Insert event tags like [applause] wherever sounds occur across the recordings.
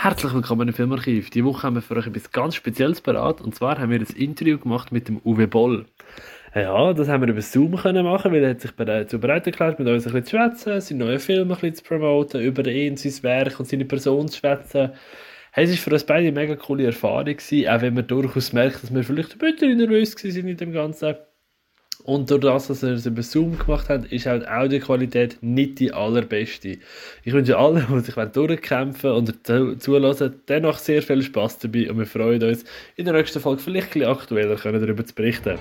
Herzlich willkommen im Filmarchiv. Diese Woche haben wir für euch etwas ganz Spezielles parat. Und zwar haben wir ein Interview gemacht mit dem Uwe Boll. Ja, das haben wir über Zoom können machen, weil er hat sich dazu bereit erklärt, mit uns ein bisschen zu schwätzen, seinen neuen Film ein bisschen zu promoten, über ihn, sein Werk und seine Person zu schwätzen. Hey, es war für uns beide eine mega coole Erfahrung, gewesen, auch wenn man durchaus merkt, dass wir vielleicht ein bisschen nervös waren in dem Ganzen. Und durch das, dass wir es über Zoom gemacht haben, ist auch die Audioqualität nicht die allerbeste. Ich wünsche allen, die sich durchkämpfen und zulassen, dennoch sehr viel Spaß dabei und wir freuen uns, in der nächsten Folge vielleicht ein bisschen aktueller darüber zu berichten.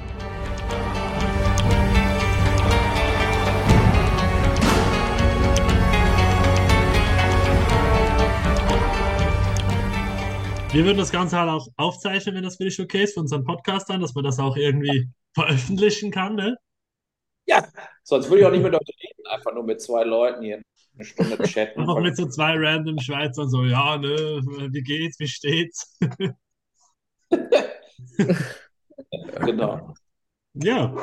Wir würden das Ganze halt auch aufzeichnen, wenn das für dich okay ist, für unseren Podcast dann, dass man das auch irgendwie veröffentlichen kann, ne? Ja, sonst würde ich auch nicht [laughs] mit euch reden, einfach nur mit zwei Leuten hier eine Stunde chatten. Einfach mit so zwei random Schweizern so, ja, ne, wie geht's, wie steht's? [laughs] genau. Ja.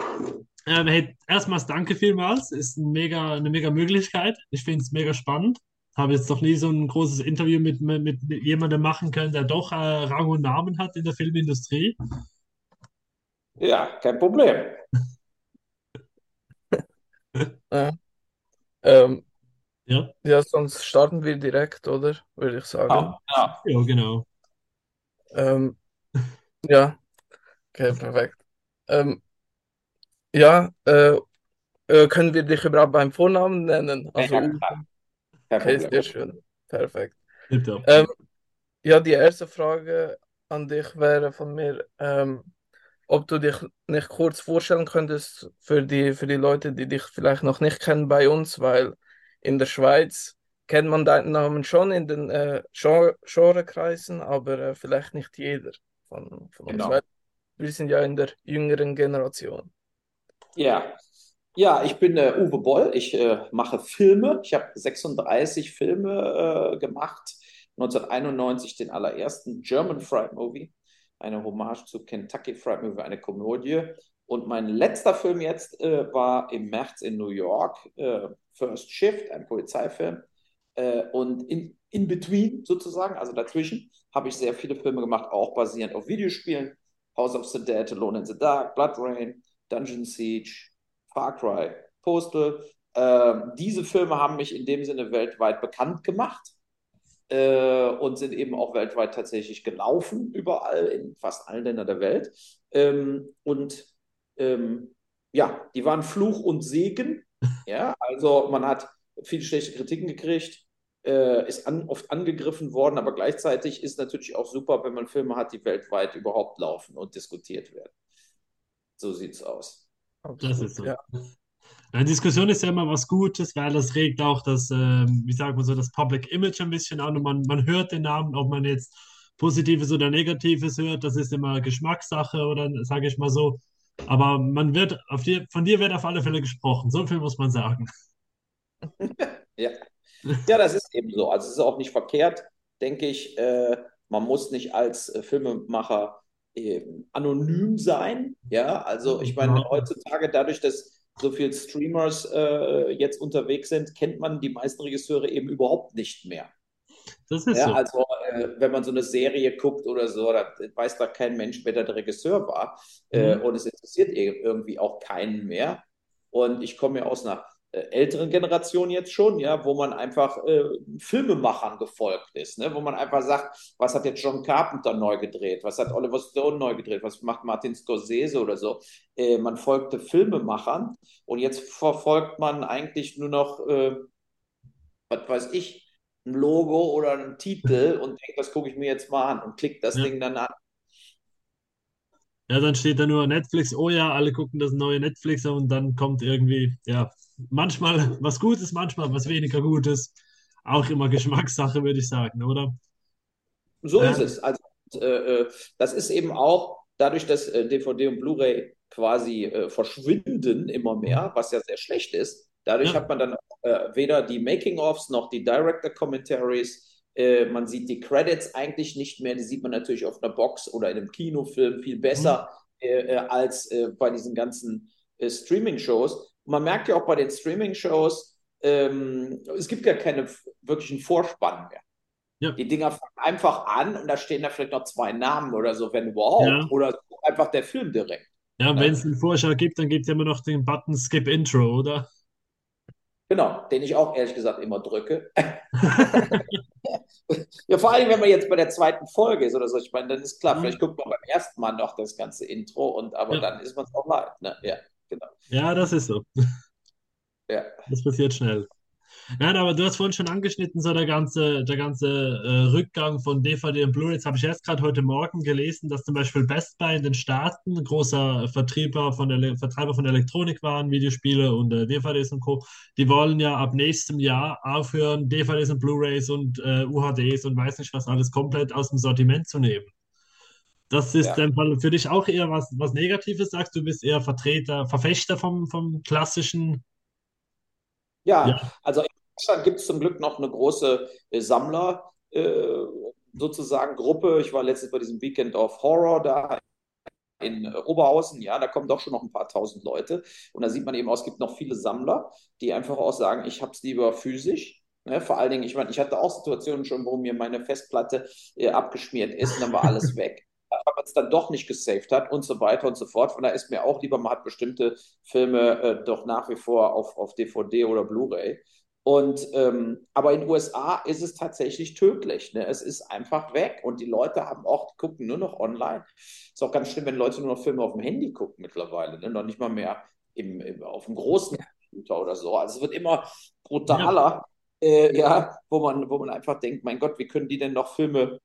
Ähm, hey, erstmals danke vielmals. Ist ein mega, eine mega Möglichkeit. Ich finde es mega spannend. Habe jetzt noch nie so ein großes Interview mit, mit, mit jemandem machen können, der doch äh, Rang und Namen hat in der Filmindustrie. Ja, kein Problem. [laughs] Ja. Ähm, ja. ja, sonst starten wir direkt, oder? Würde ich sagen. Ja, ja. ja genau. Ähm, ja, okay, perfekt. Ähm, ja, äh, äh, können wir dich überhaupt beim Vornamen nennen? Also, ja, klar. okay, sehr schön. Perfekt. Ähm, ja, die erste Frage an dich wäre von mir, ähm, ob du dich nicht kurz vorstellen könntest für die, für die Leute, die dich vielleicht noch nicht kennen bei uns, weil in der Schweiz kennt man deinen Namen schon in den äh, Genrekreisen, aber äh, vielleicht nicht jeder von, von uns. Genau. wir sind ja in der jüngeren Generation. Ja, ja, ich bin äh, Uwe Boll. Ich äh, mache Filme. Ich habe 36 Filme äh, gemacht. 1991 den allerersten German Fried Movie eine Hommage zu Kentucky Fried Movie, eine Komödie. Und mein letzter Film jetzt äh, war im März in New York, äh, First Shift, ein Polizeifilm. Äh, und in, in between sozusagen, also dazwischen, habe ich sehr viele Filme gemacht, auch basierend auf Videospielen. House of the Dead, Alone in the Dark, Blood Rain, Dungeon Siege, Far Cry, Postal. Ähm, diese Filme haben mich in dem Sinne weltweit bekannt gemacht äh, und sind eben auch weltweit tatsächlich gelaufen, überall, in fast allen Ländern der Welt. Ähm, und ähm, ja, die waren Fluch und Segen. [laughs] Ja, also man hat viele schlechte Kritiken gekriegt, äh, ist an, oft angegriffen worden, aber gleichzeitig ist natürlich auch super, wenn man Filme hat, die weltweit überhaupt laufen und diskutiert werden. So sieht es aus. Das ist so. Ja. Eine Diskussion ist ja immer was Gutes, weil das regt auch das, äh, wie sagt man so, das Public Image ein bisschen an und man, man hört den Namen, ob man jetzt Positives oder Negatives hört, das ist immer Geschmackssache oder sage ich mal so. Aber man wird, auf die, von dir wird auf alle Fälle gesprochen, so viel muss man sagen. [laughs] ja. ja, das ist eben so. Also es ist auch nicht verkehrt, denke ich. Äh, man muss nicht als äh, Filmemacher äh, anonym sein. Ja, also ich meine, genau. heutzutage dadurch, dass so viele Streamers äh, jetzt unterwegs sind, kennt man die meisten Regisseure eben überhaupt nicht mehr. Das ist ja, so. Also, äh, wenn man so eine Serie guckt oder so, da weiß da kein Mensch, wer der Regisseur war. Äh, mhm. und es interessiert irgendwie auch keinen mehr. Und ich komme ja aus einer äh, älteren Generation jetzt schon, ja, wo man einfach äh, Filmemachern gefolgt ist, ne? wo man einfach sagt, was hat jetzt John Carpenter neu gedreht, was hat Oliver Stone neu gedreht, was macht Martin Scorsese oder so. Äh, man folgte Filmemachern und jetzt verfolgt man eigentlich nur noch, äh, was weiß ich, ein Logo oder einen Titel und denkt, das gucke ich mir jetzt mal an und klickt das ja. Ding dann an. Ja, dann steht da nur Netflix, oh ja, alle gucken das neue Netflix und dann kommt irgendwie, ja, manchmal was Gutes, manchmal was weniger Gutes. Auch immer Geschmackssache, würde ich sagen, oder? So ja. ist es. Also, äh, äh, das ist eben auch dadurch, dass äh, DVD und Blu-ray quasi äh, verschwinden immer mehr, was ja sehr schlecht ist. Dadurch ja. hat man dann äh, weder die Making-ofs noch die Director-Commentaries. Äh, man sieht die Credits eigentlich nicht mehr. Die sieht man natürlich auf einer Box oder in einem Kinofilm viel besser mhm. als bei diesen ganzen Streaming-Shows man merkt ja auch bei den Streaming-Shows, ähm, es gibt ja keine wirklichen Vorspann mehr. Ja. Die Dinger fangen einfach an und da stehen da vielleicht noch zwei Namen oder so, wenn überhaupt. Ja. Oder einfach der Film direkt. Ja, wenn es eine Vorschau gibt, dann gibt es immer noch den Button Skip Intro, oder? Genau, den ich auch ehrlich gesagt immer drücke. [laughs] ja, vor allem, wenn man jetzt bei der zweiten Folge ist oder so. Ich meine, dann ist klar, mhm. vielleicht guckt man beim ersten Mal noch das ganze Intro und aber ja. dann ist man es auch leid. Ne? Ja, genau. Ja, das ist so. Ja. Das passiert schnell. Ja, aber du hast vorhin schon angeschnitten, so der ganze, der ganze äh, Rückgang von DVD und Blu-ray. Jetzt habe ich erst gerade heute Morgen gelesen, dass zum Beispiel Best Buy in den Staaten großer Vertreiber von, der, Vertreiber von Elektronik waren, Videospiele und äh, DVDs und Co. Die wollen ja ab nächstem Jahr aufhören, DVDs und Blu-rays und äh, UHDs und weiß nicht was alles komplett aus dem Sortiment zu nehmen. Das ist ja. dann für dich auch eher was, was Negatives, sagst du, bist eher Vertreter, Verfechter vom, vom klassischen ja, ja. also in Deutschland gibt es zum Glück noch eine große äh, Sammler äh, sozusagen Gruppe. Ich war letztes bei diesem Weekend of Horror da in äh, Oberhausen, ja, da kommen doch schon noch ein paar tausend Leute. Und da sieht man eben auch, es gibt noch viele Sammler, die einfach auch sagen, ich habe es lieber physisch. Ne? Vor allen Dingen, ich meine, ich hatte auch Situationen schon, wo mir meine Festplatte äh, abgeschmiert ist und dann war alles [laughs] weg es dann doch nicht gesaved hat und so weiter und so fort. Von daher ist mir auch lieber, man hat bestimmte Filme äh, doch nach wie vor auf, auf DVD oder Blu-ray. Und ähm, aber in den USA ist es tatsächlich tödlich. Ne? Es ist einfach weg und die Leute haben auch gucken nur noch online. Ist auch ganz schlimm, wenn Leute nur noch Filme auf dem Handy gucken mittlerweile, ne? noch nicht mal mehr im, im, auf dem großen Computer oder so. Also es wird immer brutaler, ja. Äh, ja, wo man wo man einfach denkt, mein Gott, wie können die denn noch Filme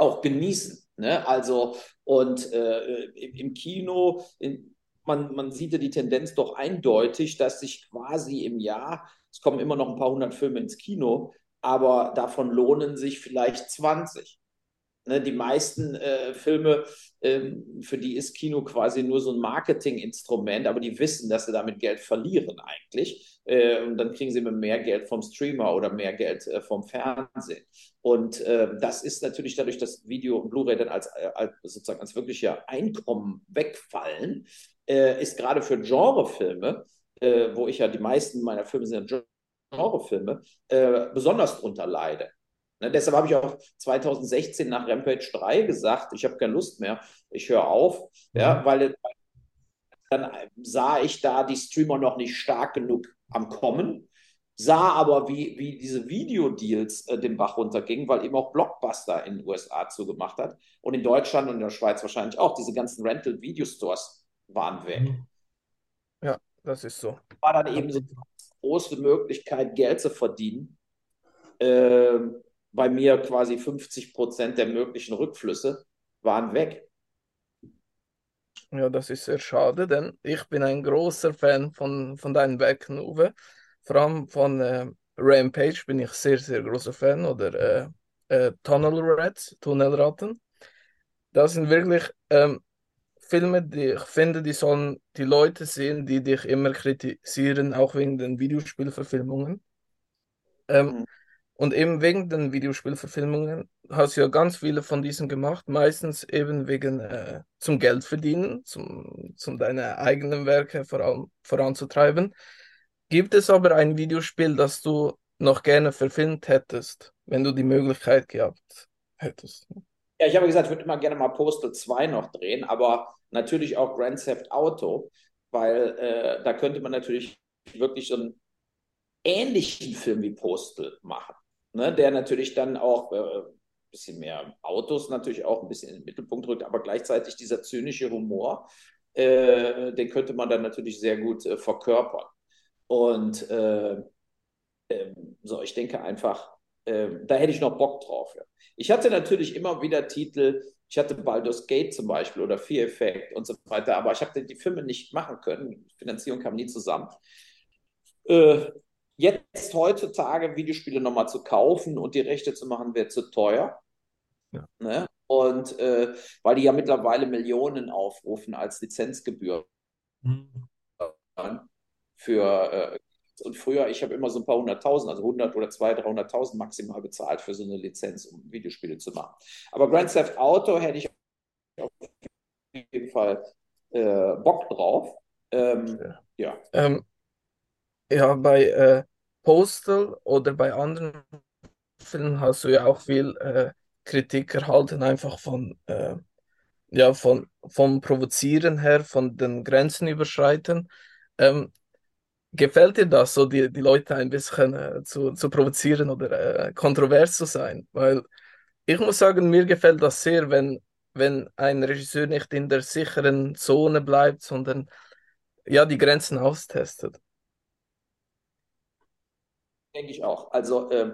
auch genießen? Ne? Also, und äh, im, Kino, in, man, man sieht ja die Tendenz doch eindeutig, dass sich quasi im Jahr, es kommen immer noch ein paar hundert Filme ins Kino, aber davon lohnen sich vielleicht 20. Ne, die meisten äh, Filme, ähm, für die ist Kino quasi nur so ein Marketinginstrument, aber die wissen, dass sie damit Geld verlieren eigentlich. Äh, und dann kriegen sie immer mehr Geld vom Streamer oder mehr Geld äh, vom Fernsehen. Und äh, das ist natürlich dadurch, dass Video und Blu-ray dann als, äh, als sozusagen als wirklicher Einkommen wegfallen, äh, ist gerade für Genrefilme, wo ich ja die meisten meiner Filme sind Genrefilme, besonders drunter leide. Ne, deshalb habe ich auch 2016 nach Rampage 3 gesagt, ich habe keine Lust mehr, ich höre auf, ja, mhm. weil dann sah ich da die Streamer noch nicht stark genug am Kommen, sah aber, wie, wie diese Videodeals äh, den Bach runtergingen, weil eben auch Blockbuster in den USA zugemacht hat und in Deutschland und in der Schweiz wahrscheinlich auch. Diese ganzen Rental-Video-Stores waren weg. Mhm. Ja, das ist so. War dann eben so eine große Möglichkeit, Geld zu verdienen. Ähm, bei mir quasi 50 Prozent der möglichen Rückflüsse waren weg. Ja, das ist sehr schade, denn ich bin ein großer Fan von, von deinen Werken, Uwe. Vor allem von äh, Rampage bin ich sehr, sehr großer Fan oder äh, äh, Tunnel Rats, Tunnelratten. Das sind wirklich ähm, Filme, die ich finde, die sollen die Leute sehen, die dich immer kritisieren, auch wegen den Videospielverfilmungen. Ähm, mhm. Und eben wegen den Videospielverfilmungen hast du ja ganz viele von diesen gemacht, meistens eben wegen äh, zum Geld verdienen, zum, zum deine eigenen Werke vor allem voranzutreiben. Gibt es aber ein Videospiel, das du noch gerne verfilmt hättest, wenn du die Möglichkeit gehabt hättest? Ja, ich habe gesagt, ich würde immer gerne mal Postal 2 noch drehen, aber natürlich auch Grand Theft Auto, weil äh, da könnte man natürlich wirklich so einen ähnlichen Film wie Postal machen ne, der natürlich dann auch äh, ein bisschen mehr Autos natürlich auch ein bisschen in den Mittelpunkt rückt, aber gleichzeitig dieser zynische Humor, äh, den könnte man dann natürlich sehr gut äh, verkörpern. Und äh, ähm, so, ich denke einfach, ähm, da hätte ich noch Bock drauf. Ja. Ich hatte natürlich immer wieder Titel, ich hatte Baldur's Gate zum Beispiel oder Fear Effect und so weiter, aber ich habe die Filme nicht machen können. Finanzierung kam nie zusammen. Äh, Jetzt heutzutage Videospiele nochmal zu kaufen und die Rechte zu machen, wäre zu teuer. Ja. Ne? Und äh, weil die ja mittlerweile Millionen aufrufen als Lizenzgebühr. Mhm. Für äh, und früher, ich habe immer so ein paar hunderttausend, also 100 oder 200, 300.000 maximal bezahlt für so eine Lizenz, um Videospiele zu machen. Aber Grand Theft Auto hätte ich auf jeden Fall äh, Bock drauf. Ähm, ja. Ja. Ähm, ja, bei äh, Postal oder bei anderen Staffeln hast du ja auch viel äh, Kritik erhalten, einfach von, äh, ja, von, vom Provozieren her, von den Grenzen überschreiten. Ähm, gefällt dir das, so die, die Leute ein bisschen äh, zu, zu provozieren oder äh, kontrovers zu sein? Weil ich muss sagen, mir gefällt das sehr, wenn, wenn ein Regisseur nicht in der sicheren Zone bleibt, sondern ja, die Grenzen austestet. Denke ich auch. Also äh,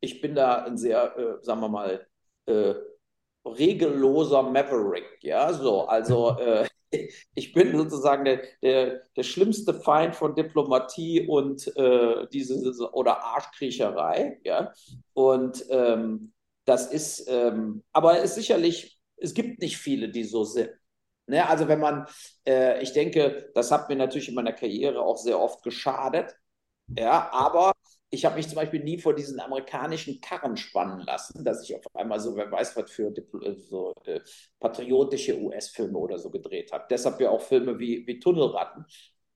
ich bin da ein sehr, äh, sagen wir mal, äh, regelloser Maverick, ja, so, also äh, [laughs] ich bin sozusagen der, der, der schlimmste Feind von Diplomatie und äh, diese oder Arschkriecherei, ja, und ähm, das ist, ähm, aber es ist sicherlich, es gibt nicht viele, die so sind. Ne? Also wenn man, äh, ich denke, das hat mir natürlich in meiner Karriere auch sehr oft geschadet, ja, aber ich habe mich zum Beispiel nie vor diesen amerikanischen Karren spannen lassen, dass ich auf einmal so, wer weiß, was für äh, so, äh, patriotische US-Filme oder so gedreht habe. Deshalb ja auch Filme wie, wie Tunnelratten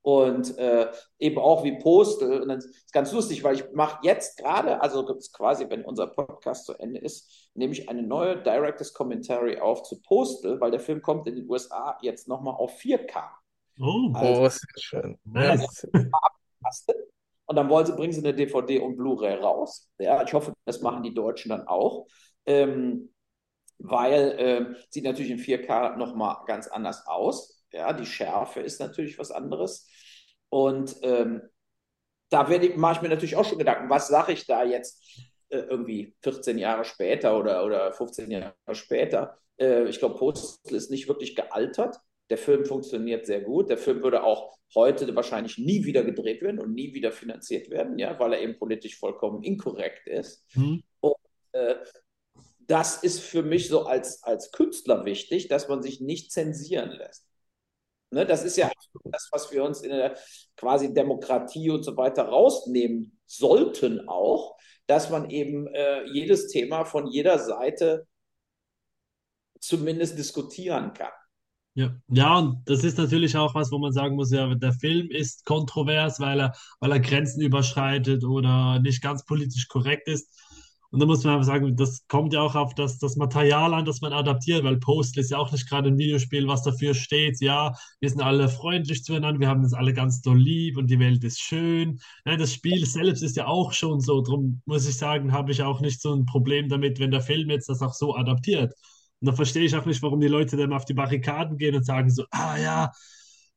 und äh, eben auch wie Postel. Und das ist ganz lustig, weil ich mache jetzt gerade, also quasi, wenn unser Podcast zu Ende ist, nehme ich eine neue Director's Commentary auf zu Postel, weil der Film kommt in den USA jetzt nochmal auf 4K. Oh, also, oh sehr schön. Nice. Und dann wollen sie, bringen sie eine DVD und Blu-ray raus. Ja, ich hoffe, das machen die Deutschen dann auch. Ähm, weil äh, sieht natürlich in 4K nochmal ganz anders aus. Ja, die Schärfe ist natürlich was anderes. Und ähm, da mache ich mir natürlich auch schon Gedanken, was sage ich da jetzt äh, irgendwie 14 Jahre später oder, oder 15 Jahre später. Äh, ich glaube, Postel ist nicht wirklich gealtert. Der Film funktioniert sehr gut. Der Film würde auch heute wahrscheinlich nie wieder gedreht werden und nie wieder finanziert werden, ja, weil er eben politisch vollkommen inkorrekt ist. Mhm. Und äh, das ist für mich so als, als Künstler wichtig, dass man sich nicht zensieren lässt. Ne, das ist ja das, was wir uns in der quasi Demokratie und so weiter rausnehmen sollten auch, dass man eben äh, jedes Thema von jeder Seite zumindest diskutieren kann. Ja. ja, und das ist natürlich auch was, wo man sagen muss, ja, der Film ist kontrovers, weil er, weil er Grenzen überschreitet oder nicht ganz politisch korrekt ist. Und da muss man einfach sagen, das kommt ja auch auf das, das Material an, das man adaptiert, weil Postal ist ja auch nicht gerade ein Videospiel, was dafür steht, ja, wir sind alle freundlich zueinander, wir haben uns alle ganz doll lieb und die Welt ist schön. Nein, das Spiel selbst ist ja auch schon so, darum muss ich sagen, habe ich auch nicht so ein Problem damit, wenn der Film jetzt das auch so adaptiert. Und da verstehe ich auch nicht, warum die Leute dann auf die Barrikaden gehen und sagen so, ah ja,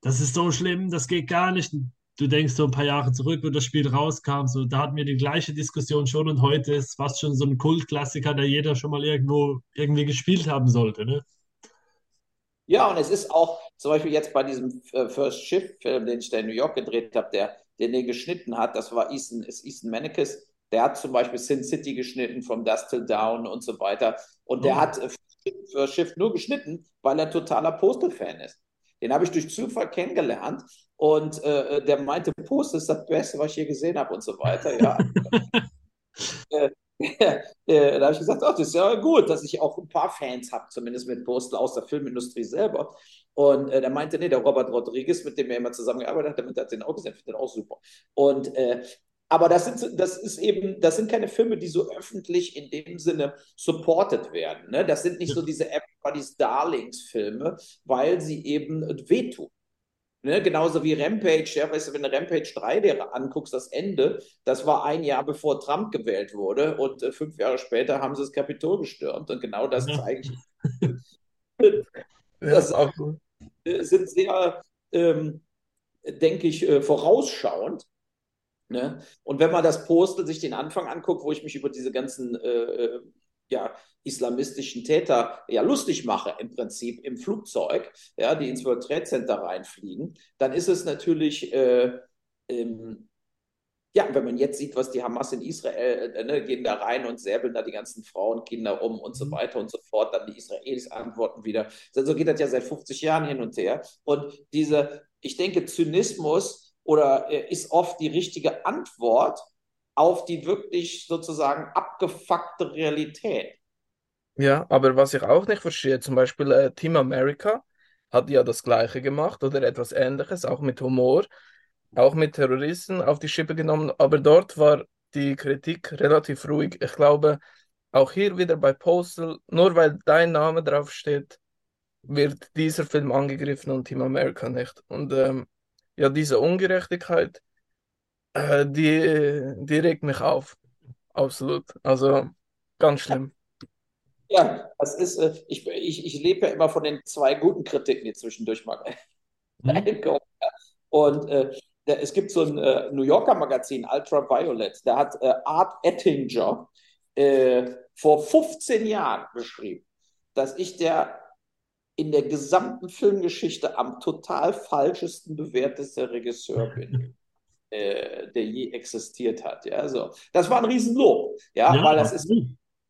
das ist so schlimm, das geht gar nicht. Du denkst so ein paar Jahre zurück, wo das Spiel rauskam, so da hatten wir die gleiche Diskussion schon und heute ist fast schon so ein Kultklassiker, der jeder schon mal irgendwo irgendwie gespielt haben sollte, ne? Ja, und es ist auch zum Beispiel jetzt bei diesem äh, First Shift-Film, den ich da in New York gedreht habe, der, der den geschnitten hat, das war Ethan, ist Ethan Manekes, der hat zum Beispiel Sin City geschnitten, From Dust Till Down und so weiter. Und der oh. hat äh, für Schiff nur geschnitten, weil er totaler Postal-Fan ist. Den habe ich durch Zufall kennengelernt und äh, der meinte, Postal ist das Beste, was ich je gesehen habe und so weiter. Ja. [laughs] äh, äh, da habe ich gesagt, ach, das ist ja gut, dass ich auch ein paar Fans habe, zumindest mit Postal aus der Filmindustrie selber. Und äh, der meinte, nee, der Robert Rodriguez, mit dem er immer zusammengearbeitet hat, damit hat den auch gesehen, findet den auch super. Und äh, aber das sind, das ist eben, das sind keine Filme, die so öffentlich in dem Sinne supported werden. Ne? Das sind nicht so diese Everybody's Darlings-Filme, weil sie eben wehtun. Ne? Genauso wie Rampage, ja, weißt du, wenn du Rampage 3 dir anguckst, das Ende, das war ein Jahr bevor Trump gewählt wurde und äh, fünf Jahre später haben sie das Kapitol gestürmt und genau das ja. zeige ich. [laughs] das äh, sind sehr, ähm, denke ich, äh, vorausschauend Ne? Und wenn man das Postel sich den Anfang anguckt, wo ich mich über diese ganzen äh, äh, ja, islamistischen Täter ja lustig mache, im Prinzip im Flugzeug, ja, die ins World Trade Center reinfliegen, dann ist es natürlich, äh, ähm, ja, wenn man jetzt sieht, was die Hamas in Israel, äh, ne, gehen da rein und säbeln da die ganzen Frauen, Kinder um und so mhm. weiter und so fort, dann die Israelis antworten wieder. So geht das ja seit 50 Jahren hin und her. Und diese, ich denke, Zynismus, oder äh, ist oft die richtige Antwort auf die wirklich sozusagen abgefuckte Realität. Ja, aber was ich auch nicht verstehe, zum Beispiel äh, Team America hat ja das Gleiche gemacht oder etwas Ähnliches, auch mit Humor, auch mit Terroristen auf die Schippe genommen, aber dort war die Kritik relativ ruhig. Ich glaube, auch hier wieder bei Postal, nur weil dein Name draufsteht, wird dieser Film angegriffen und Team America nicht. Und ähm, ja, diese Ungerechtigkeit, äh, die, die regt mich auf. Absolut. Also ganz schlimm. Ja, das ist, äh, ich, ich, ich lebe ja immer von den zwei guten Kritiken, die zwischendurch mal mhm. [laughs] Und äh, es gibt so ein äh, New Yorker Magazin, Ultraviolet, da hat äh, Art Ettinger äh, vor 15 Jahren beschrieben, dass ich der in der gesamten Filmgeschichte am total falschesten bewerteste Regisseur bin, [laughs] äh, der je existiert hat. Ja, so. Das war ein Riesenlob, ja, ja weil das ist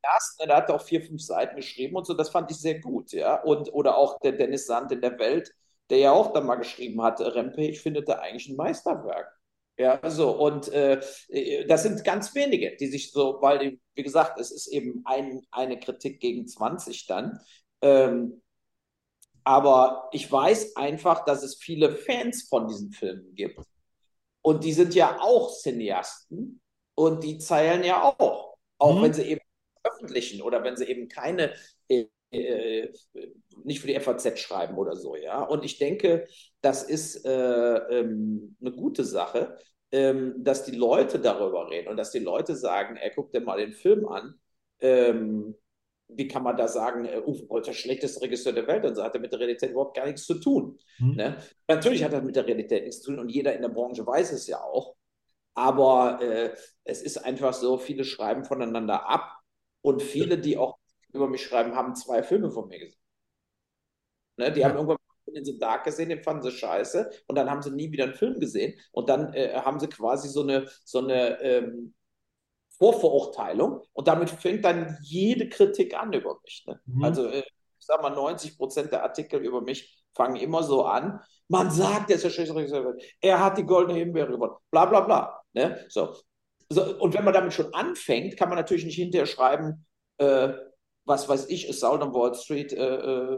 ersten, der hat auch vier, fünf Seiten geschrieben und so, das fand ich sehr gut, ja. Und, oder auch der Dennis Sand in der Welt, der ja auch dann mal geschrieben hat, Rempe, ich finde da eigentlich ein Meisterwerk. Ja, so, und äh, das sind ganz wenige, die sich so, weil, wie gesagt, es ist eben ein, eine Kritik gegen 20 dann. Ähm, aber ich weiß einfach, dass es viele Fans von diesen Filmen gibt. Und die sind ja auch Cineasten und die zählen ja auch. Auch mhm. wenn sie eben öffentlichen oder wenn sie eben keine, äh, äh, nicht für die FAZ schreiben oder so, ja. Und ich denke, das ist äh, ähm, eine gute Sache, ähm, dass die Leute darüber reden und dass die Leute sagen, ey, guck dir mal den Film an. Ähm, wie kann man da sagen, äh, Uwe Boll ist der schlechteste Regisseur der Welt und so hat er mit der Realität überhaupt gar nichts zu tun. Mhm. Ne? Natürlich hat er mit der Realität nichts zu tun und jeder in der Branche weiß es ja auch. Aber äh, es ist einfach so, viele schreiben voneinander ab und viele, die auch über mich schreiben, haben zwei Filme von mir gesehen. Ne? Die ja. haben irgendwann in The Dark gesehen, den fanden sie scheiße und dann haben sie nie wieder einen Film gesehen und dann äh, haben sie quasi so eine, so eine ähm, Vorverurteilung und damit fängt dann jede Kritik an über mich. Ne? Mhm. Also äh, ich sag mal, 90 Prozent der Artikel über mich fangen immer so an. Man sagt, er ist der schlechteste Er hat die goldene Himbeere gewonnen. Bla bla bla. Ne? So. so. Und wenn man damit schon anfängt, kann man natürlich nicht hinterher schreiben, äh, was weiß ich, es Sound on Wall Street, äh, äh,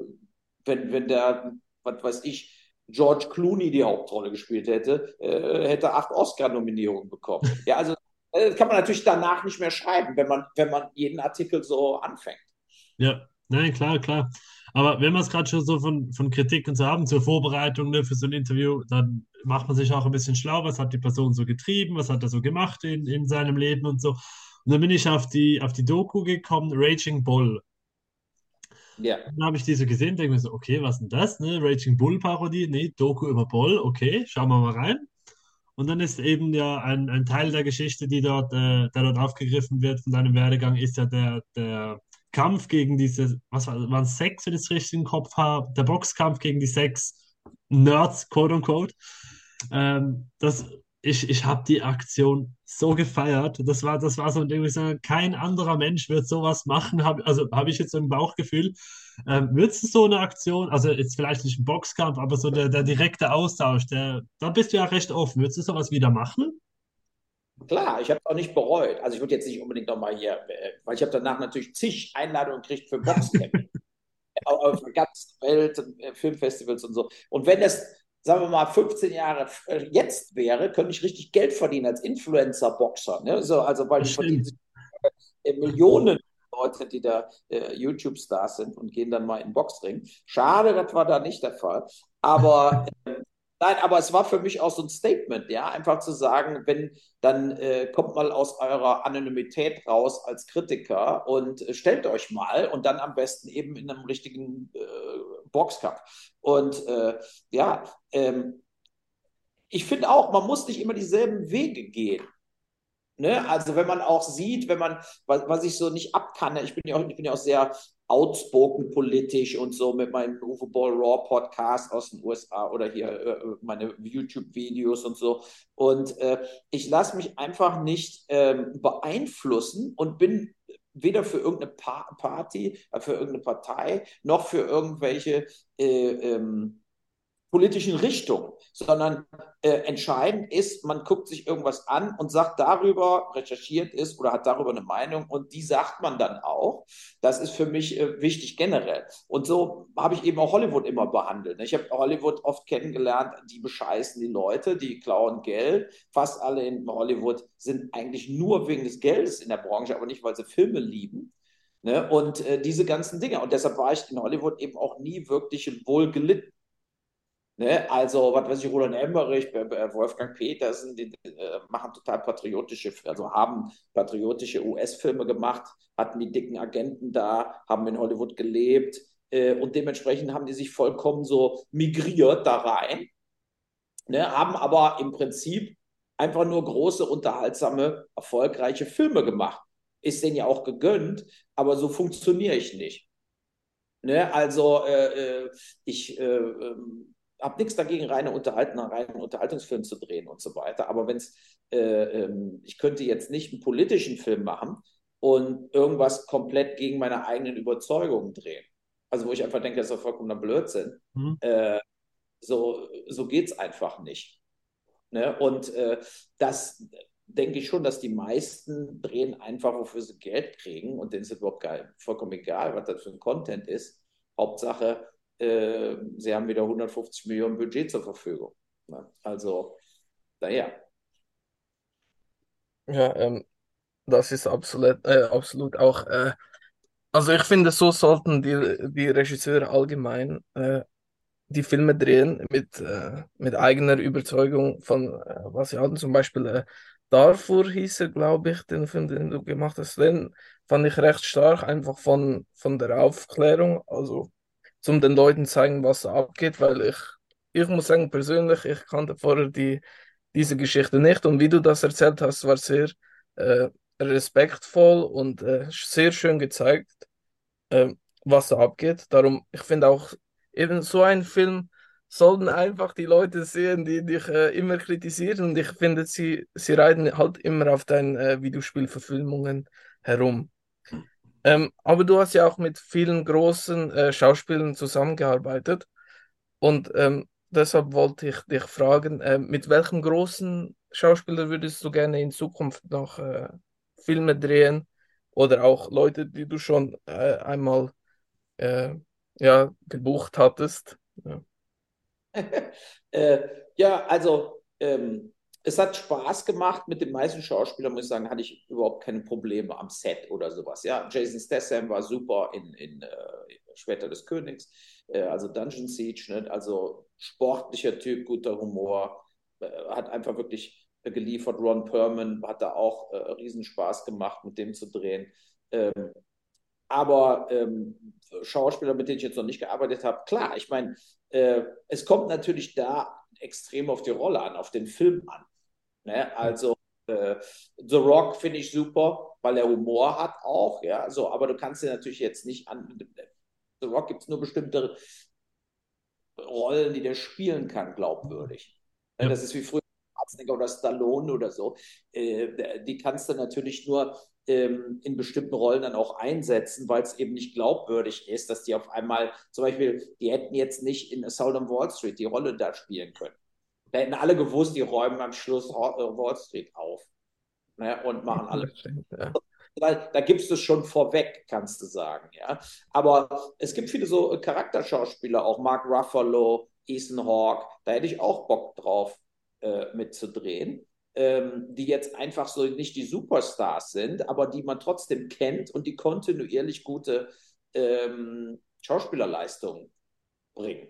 wenn, wenn der, was weiß ich, George Clooney die Hauptrolle gespielt hätte, äh, hätte acht Oscar-Nominierungen bekommen. Ja, also das kann man natürlich danach nicht mehr schreiben, wenn man, wenn man jeden Artikel so anfängt. Ja, nein, klar, klar. Aber wenn wir es gerade schon so von, von Kritik und so haben, zur Vorbereitung ne, für so ein Interview, dann macht man sich auch ein bisschen schlau, was hat die Person so getrieben, was hat er so gemacht in, in seinem Leben und so. Und dann bin ich auf die, auf die Doku gekommen, Raging Bull. Ja. Dann habe ich die so gesehen, denke mir so, okay, was ist denn das? Ne? Raging Bull Parodie, nee, Doku über Bull, okay, schauen wir mal rein. Und dann ist eben ja ein, ein Teil der Geschichte, die dort, äh, der dort aufgegriffen wird von deinem Werdegang, ist ja der, der Kampf gegen diese, was war, waren sechs, wenn ich es richtig im Kopf habe, der Boxkampf gegen die sechs Nerds, quote unquote. Ähm, das, ich, ich habe die Aktion so gefeiert. Das war, das war so ein Ding, ich sage, kein anderer Mensch wird sowas machen, hab, also habe ich jetzt so ein Bauchgefühl. Ähm, würdest du so eine Aktion, also jetzt vielleicht nicht ein Boxkampf, aber so der, der direkte Austausch, der, da bist du ja recht offen. Würdest du sowas wieder machen? Klar, ich habe es auch nicht bereut. Also ich würde jetzt nicht unbedingt nochmal hier, äh, weil ich habe danach natürlich zig Einladungen gekriegt für Boxcamp. [laughs] auf der ganzen Welt, äh, Filmfestivals und so. Und wenn das, sagen wir mal, 15 Jahre äh, jetzt wäre, könnte ich richtig Geld verdienen als Influencer-Boxer. Ne? So, also weil ich verdiene Millionen Leute, die da äh, YouTube-Stars sind und gehen dann mal in den Boxring. Schade, das war da nicht der Fall. Aber [laughs] äh, nein, aber es war für mich auch so ein Statement, ja, einfach zu sagen, wenn dann äh, kommt mal aus eurer Anonymität raus als Kritiker und äh, stellt euch mal und dann am besten eben in einem richtigen äh, Boxcup. Und äh, ja, ähm, ich finde auch, man muss nicht immer dieselben Wege gehen. Ne? Also wenn man auch sieht, wenn man, was, was ich so nicht abkann, ich bin ja auch, ich bin ja auch sehr outspoken politisch und so mit meinem Uwe Ball Raw Podcast aus den USA oder hier äh, meine YouTube-Videos und so. Und äh, ich lasse mich einfach nicht ähm, beeinflussen und bin weder für irgendeine pa Party, äh, für irgendeine Partei, noch für irgendwelche äh, ähm, politischen Richtung, sondern äh, entscheidend ist, man guckt sich irgendwas an und sagt darüber, recherchiert ist oder hat darüber eine Meinung und die sagt man dann auch. Das ist für mich äh, wichtig generell. Und so habe ich eben auch Hollywood immer behandelt. Ich habe Hollywood oft kennengelernt, die bescheißen die Leute, die klauen Geld. Fast alle in Hollywood sind eigentlich nur wegen des Geldes in der Branche, aber nicht, weil sie Filme lieben. Ne? Und äh, diese ganzen Dinge. Und deshalb war ich in Hollywood eben auch nie wirklich wohl gelitten. Ne? Also, was weiß ich, Roland Emmerich, Wolfgang Petersen, die äh, machen total patriotische, also haben patriotische US-Filme gemacht, hatten die dicken Agenten da, haben in Hollywood gelebt äh, und dementsprechend haben die sich vollkommen so migriert da rein, ne? haben aber im Prinzip einfach nur große, unterhaltsame, erfolgreiche Filme gemacht. Ist denen ja auch gegönnt, aber so funktioniere ich nicht. Ne? Also, äh, äh ich äh, ähm, habe nichts dagegen, reine Unterhalten, reinen Unterhaltungsfilm zu drehen und so weiter. Aber wenn es, äh, ähm, ich könnte jetzt nicht einen politischen Film machen und irgendwas komplett gegen meine eigenen Überzeugungen drehen. Also wo ich einfach denke, das ist doch vollkommener Blödsinn. Mhm. Äh, so so geht es einfach nicht. Ne? Und äh, das denke ich schon, dass die meisten drehen einfach, wofür sie Geld kriegen und denen ist überhaupt geil, vollkommen egal, was das für ein Content ist. Hauptsache, äh, sie haben wieder 150 Millionen Budget zur Verfügung. Ne? Also, daher. Ja, ähm, das ist absolut, äh, absolut auch. Äh, also, ich finde, so sollten die, die Regisseure allgemein äh, die Filme drehen mit, äh, mit eigener Überzeugung von, was sie hatten. Zum Beispiel Darfur hieß er, glaube ich, den Film, den du gemacht hast. Den fand ich recht stark, einfach von, von der Aufklärung. Also zum den Leuten zeigen, was abgeht, weil ich, ich muss sagen, persönlich, ich kannte vorher die, diese Geschichte nicht und wie du das erzählt hast, war sehr äh, respektvoll und äh, sehr schön gezeigt, äh, was da abgeht. Darum, ich finde auch, eben so ein Film sollten einfach die Leute sehen, die dich äh, immer kritisieren und ich finde, sie, sie reiten halt immer auf deinen äh, Videospielverfilmungen herum. Ähm, aber du hast ja auch mit vielen großen äh, Schauspielern zusammengearbeitet. Und ähm, deshalb wollte ich dich fragen, äh, mit welchem großen Schauspieler würdest du gerne in Zukunft noch äh, Filme drehen? Oder auch Leute, die du schon äh, einmal äh, ja, gebucht hattest? Ja, [laughs] äh, ja also ähm, es hat Spaß gemacht. Mit den meisten Schauspielern, muss ich sagen, hatte ich überhaupt keine Probleme am Set oder sowas. Ja, Jason Statham war super in, in äh, Schwerter des Königs, äh, also Dungeon Siege, ne? also sportlicher Typ, guter Humor, äh, hat einfach wirklich geliefert. Ron Perlman hat da auch äh, Riesenspaß gemacht, mit dem zu drehen. Ähm, aber ähm, Schauspieler, mit denen ich jetzt noch nicht gearbeitet habe, klar, ich meine, äh, es kommt natürlich da extrem auf die Rolle an, auf den Film an. Ne? Also äh, The Rock finde ich super, weil er Humor hat auch, ja, so, aber du kannst dir natürlich jetzt nicht an. The Rock gibt es nur bestimmte Rollen, die der spielen kann, glaubwürdig. Ne, ja. Das ist wie früher Schwarzenegger oder Stallone oder so. Äh, die kannst du natürlich nur ähm, in bestimmten Rollen dann auch einsetzen, weil es eben nicht glaubwürdig ist, dass die auf einmal, zum Beispiel, die hätten jetzt nicht in Assault on Wall Street die Rolle da spielen können. Da hätten alle gewusst, die räumen am Schluss äh, Wall Street auf ne, und machen alle. Ja. Da, da gibst du es schon vorweg, kannst du sagen. Ja? Aber es gibt viele so Charakterschauspieler, auch Mark Ruffalo, Ethan Hawke, da hätte ich auch Bock drauf äh, mitzudrehen. Ähm, die jetzt einfach so nicht die Superstars sind, aber die man trotzdem kennt und die kontinuierlich gute ähm, Schauspielerleistungen bringen.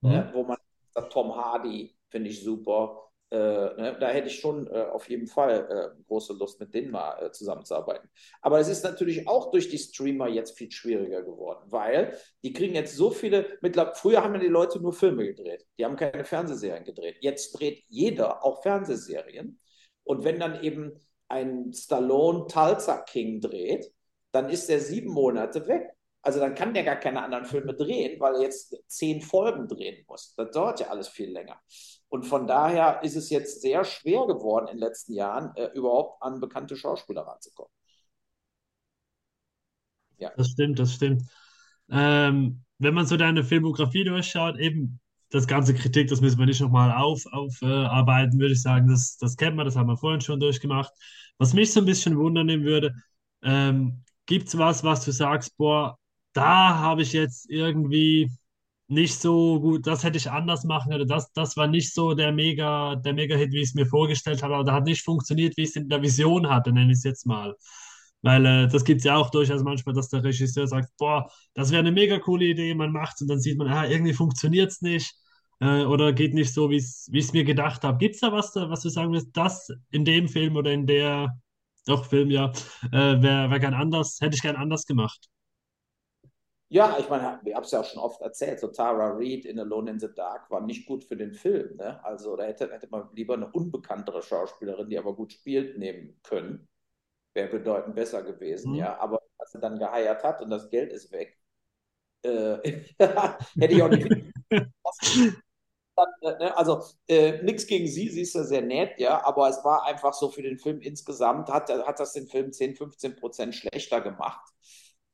Mhm. Ja, wo man sagt, Tom Hardy, finde ich super. Äh, ne, da hätte ich schon äh, auf jeden Fall äh, große Lust, mit denen mal äh, zusammenzuarbeiten. Aber es ist natürlich auch durch die Streamer jetzt viel schwieriger geworden, weil die kriegen jetzt so viele. Mittlerweile, früher haben ja die Leute nur Filme gedreht, die haben keine Fernsehserien gedreht. Jetzt dreht jeder auch Fernsehserien. Und wenn dann eben ein Stallone Tulsa King dreht, dann ist der sieben Monate weg. Also dann kann der gar keine anderen Filme drehen, weil er jetzt zehn Folgen drehen muss. Das dauert ja alles viel länger. Und von daher ist es jetzt sehr schwer geworden in den letzten Jahren, äh, überhaupt an bekannte Schauspieler ranzukommen. Ja. Das stimmt, das stimmt. Ähm, wenn man so deine Filmografie durchschaut, eben das ganze Kritik, das müssen wir nicht nochmal aufarbeiten, äh, würde ich sagen. Das, das kennt man, das haben wir vorhin schon durchgemacht. Was mich so ein bisschen wundern würde, ähm, gibt es was, was du sagst, boah, da habe ich jetzt irgendwie nicht so gut, das hätte ich anders machen oder das, das war nicht so der Mega, der Mega-Hit, wie ich es mir vorgestellt habe, oder hat nicht funktioniert, wie ich es in der Vision hatte, nenne ich es jetzt mal. Weil äh, das gibt es ja auch durchaus manchmal, dass der Regisseur sagt, boah, das wäre eine mega coole Idee, man macht es und dann sieht man, ah, irgendwie funktioniert es nicht äh, oder geht nicht so, wie ich es mir gedacht habe. Gibt es da was, was du sagen willst, das in dem Film oder in der, doch Film, ja, äh, wäre wär gern anders, hätte ich gern anders gemacht? Ja, ich meine, wir haben es ja auch schon oft erzählt, so Tara Reid in Alone in the Dark war nicht gut für den Film. Ne? Also da hätte, hätte man lieber eine unbekanntere Schauspielerin, die aber gut spielt, nehmen können. Wäre bedeutend besser gewesen, mhm. ja. Aber als er dann geheiert hat und das Geld ist weg, äh, [laughs] hätte ich auch nicht. Ne, also äh, nichts gegen sie, sie ist ja sehr nett, ja, aber es war einfach so für den Film insgesamt, hat, hat das den Film 10, 15 Prozent schlechter gemacht.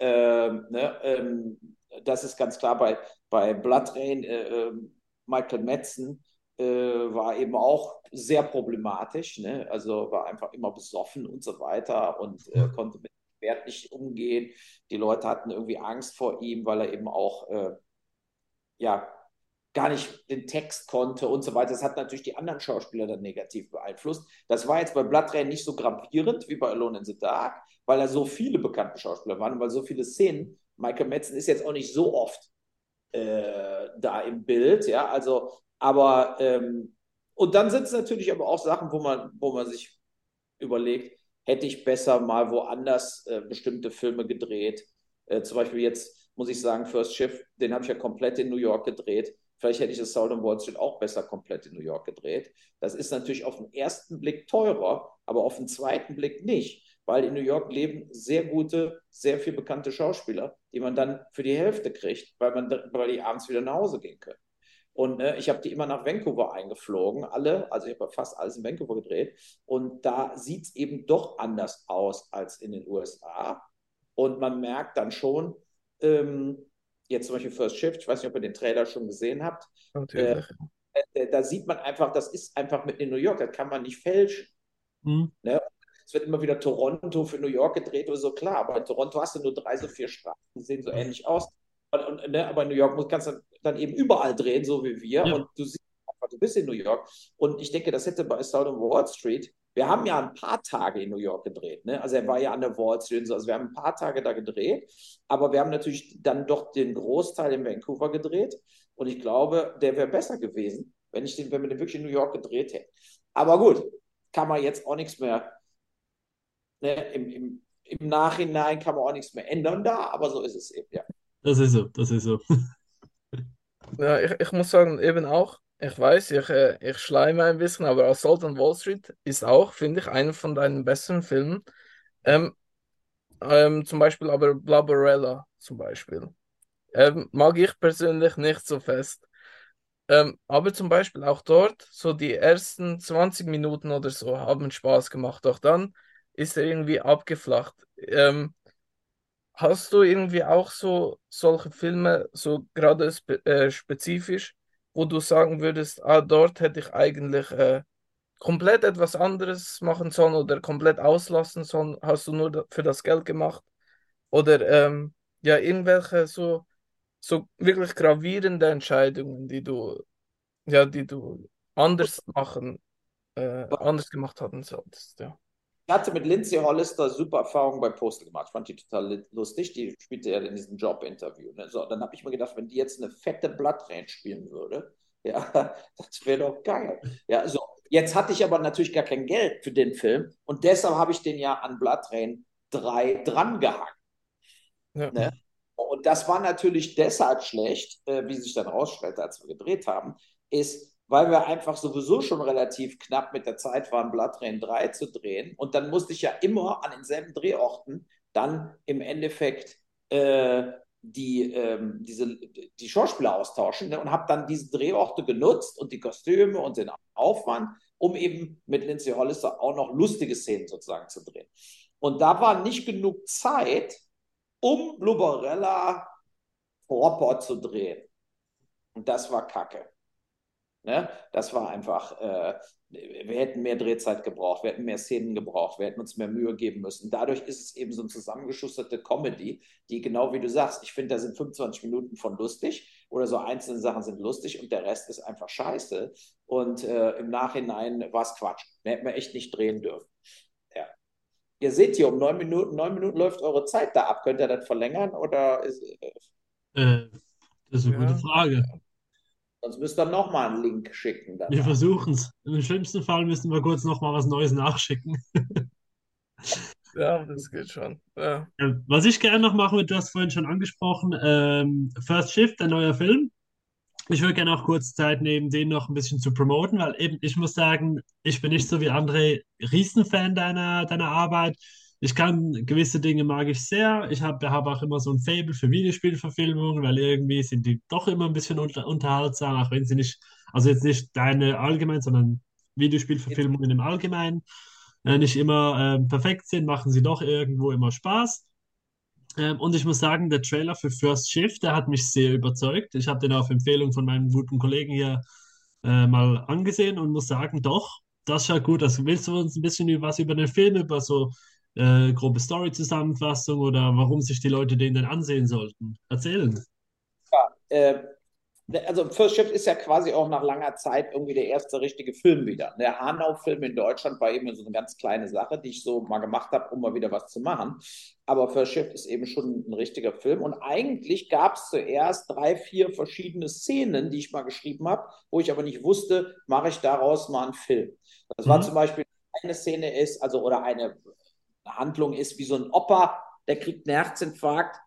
Ähm, ne, ähm, das ist ganz klar bei, bei Blood Rain, äh, ähm, Michael Metzen äh, war eben auch sehr problematisch, ne? also war einfach immer besoffen und so weiter und äh, konnte mit dem Wert nicht umgehen. Die Leute hatten irgendwie Angst vor ihm, weil er eben auch äh, ja, gar nicht den Text konnte und so weiter. Das hat natürlich die anderen Schauspieler dann negativ beeinflusst. Das war jetzt bei Bloodtrain nicht so gravierend wie bei Alone in the Dark, weil da so viele bekannte Schauspieler waren, weil so viele Szenen. Michael Metzen ist jetzt auch nicht so oft äh, da im Bild, ja, also, aber ähm, und dann sind es natürlich aber auch Sachen, wo man, wo man sich überlegt, hätte ich besser mal woanders äh, bestimmte Filme gedreht. Äh, zum Beispiel jetzt muss ich sagen, First Shift, den habe ich ja komplett in New York gedreht. Vielleicht hätte ich das Soul on Wall Street auch besser komplett in New York gedreht. Das ist natürlich auf den ersten Blick teurer, aber auf den zweiten Blick nicht, weil in New York leben sehr gute, sehr viel bekannte Schauspieler, die man dann für die Hälfte kriegt, weil, man, weil die abends wieder nach Hause gehen können. Und äh, ich habe die immer nach Vancouver eingeflogen, alle, also ich habe fast alles in Vancouver gedreht. Und da sieht es eben doch anders aus als in den USA. Und man merkt dann schon, ähm, jetzt zum Beispiel First Shift, ich weiß nicht, ob ihr den Trailer schon gesehen habt. Natürlich. Äh, äh, da sieht man einfach, das ist einfach mit in New York, das kann man nicht fälschen. Mhm. Ne? Es wird immer wieder Toronto für New York gedreht oder so, klar, aber in Toronto hast du nur drei, so vier Straßen, die sehen so mhm. ähnlich aus. Und, und, ne? Aber in New York kannst du dann eben überall drehen, so wie wir. Ja. Und du siehst einfach, du bist in New York. Und ich denke, das hätte bei South on Wall Street wir haben ja ein paar Tage in New York gedreht. Ne? Also er war ja an der Wall Street und so. Also wir haben ein paar Tage da gedreht. Aber wir haben natürlich dann doch den Großteil in Vancouver gedreht. Und ich glaube, der wäre besser gewesen, wenn, ich den, wenn wir den wirklich in New York gedreht hätten. Aber gut, kann man jetzt auch nichts mehr. Ne? Im, im, Im Nachhinein kann man auch nichts mehr ändern da, aber so ist es eben, ja. Das ist so, das ist so. ja, ich, ich muss sagen, eben auch, ich weiß, ich, äh, ich schleime ein bisschen, aber Assault on Wall Street ist auch, finde ich, einer von deinen besseren Filmen. Ähm, ähm, zum Beispiel aber Blabarella zum Beispiel. Ähm, mag ich persönlich nicht so fest. Ähm, aber zum Beispiel auch dort, so die ersten 20 Minuten oder so haben Spaß gemacht. Doch dann ist er irgendwie abgeflacht. Ähm, hast du irgendwie auch so solche Filme, so gerade spe äh, spezifisch, wo du sagen würdest, ah, dort hätte ich eigentlich äh, komplett etwas anderes machen sollen oder komplett auslassen sollen, hast du nur für das Geld gemacht? Oder ähm, ja, irgendwelche so, so wirklich gravierende Entscheidungen, die du, ja, die du anders machen, äh, anders gemacht haben solltest, ja. Ich hatte mit Lindsay Hollister super Erfahrungen bei Postal gemacht. Ich fand die total lustig. Die spielte ja in diesem Job-Interview. Ne? So, dann habe ich mir gedacht, wenn die jetzt eine fette Blood Range spielen würde, [laughs] ja, das wäre doch geil. Ja, so. Jetzt hatte ich aber natürlich gar kein Geld für den Film und deshalb habe ich den ja an Blood Rain 3 drangehangen. Ja. Ne? Und das war natürlich deshalb schlecht, äh, wie sich dann rausstellte, als wir gedreht haben, ist, weil wir einfach sowieso schon relativ knapp mit der Zeit waren, Bloodtrain 3 zu drehen. Und dann musste ich ja immer an denselben Drehorten dann im Endeffekt äh, die, ähm, diese, die Schauspieler austauschen ne? und habe dann diese Drehorte genutzt und die Kostüme und den Aufwand, um eben mit Lindsay Hollister auch noch lustige Szenen sozusagen zu drehen. Und da war nicht genug Zeit, um Lubarella Proper zu drehen. Und das war kacke. Ne? Das war einfach, äh, wir hätten mehr Drehzeit gebraucht, wir hätten mehr Szenen gebraucht, wir hätten uns mehr Mühe geben müssen. Dadurch ist es eben so eine zusammengeschusterte Comedy, die genau wie du sagst, ich finde, da sind 25 Minuten von lustig oder so einzelne Sachen sind lustig und der Rest ist einfach scheiße. Und äh, im Nachhinein war es Quatsch. Mehr hätten wir echt nicht drehen dürfen. Ja. Ihr seht hier, um neun Minuten, neun Minuten läuft eure Zeit da ab. Könnt ihr das verlängern oder ist, äh, äh das ist eine ja. gute Frage. Sonst müsst ihr nochmal einen Link schicken. Danach. Wir versuchen es. Im schlimmsten Fall müssen wir kurz nochmal was Neues nachschicken. [laughs] ja, das geht schon. Ja. Was ich gerne noch machen würde, du hast vorhin schon angesprochen, ähm, First Shift, ein neuer Film. Ich würde gerne auch kurz Zeit nehmen, den noch ein bisschen zu promoten, weil eben, ich muss sagen, ich bin nicht so wie André Riesenfan deiner, deiner Arbeit. Ich kann gewisse Dinge mag ich sehr. Ich habe hab auch immer so ein Faible für Videospielverfilmungen, weil irgendwie sind die doch immer ein bisschen unter, unterhaltsam, auch wenn sie nicht, also jetzt nicht deine allgemein, sondern Videospielverfilmungen im Allgemeinen äh, nicht immer äh, perfekt sind, machen sie doch irgendwo immer Spaß. Ähm, und ich muss sagen, der Trailer für First Shift, der hat mich sehr überzeugt. Ich habe den auf Empfehlung von meinem guten Kollegen hier äh, mal angesehen und muss sagen, doch, das schaut gut. Also willst du uns ein bisschen was über den Film, über so äh, grobe Story-Zusammenfassung oder warum sich die Leute den denn ansehen sollten? Erzählen. Ja, äh, also First Shift ist ja quasi auch nach langer Zeit irgendwie der erste richtige Film wieder. Der Hanau-Film in Deutschland war eben so eine ganz kleine Sache, die ich so mal gemacht habe, um mal wieder was zu machen. Aber First Shift ist eben schon ein richtiger Film. Und eigentlich gab es zuerst drei, vier verschiedene Szenen, die ich mal geschrieben habe, wo ich aber nicht wusste, mache ich daraus mal einen Film. Das mhm. war zum Beispiel eine Szene ist, also oder eine Handlung ist wie so ein Opa, der kriegt einen Herzinfarkt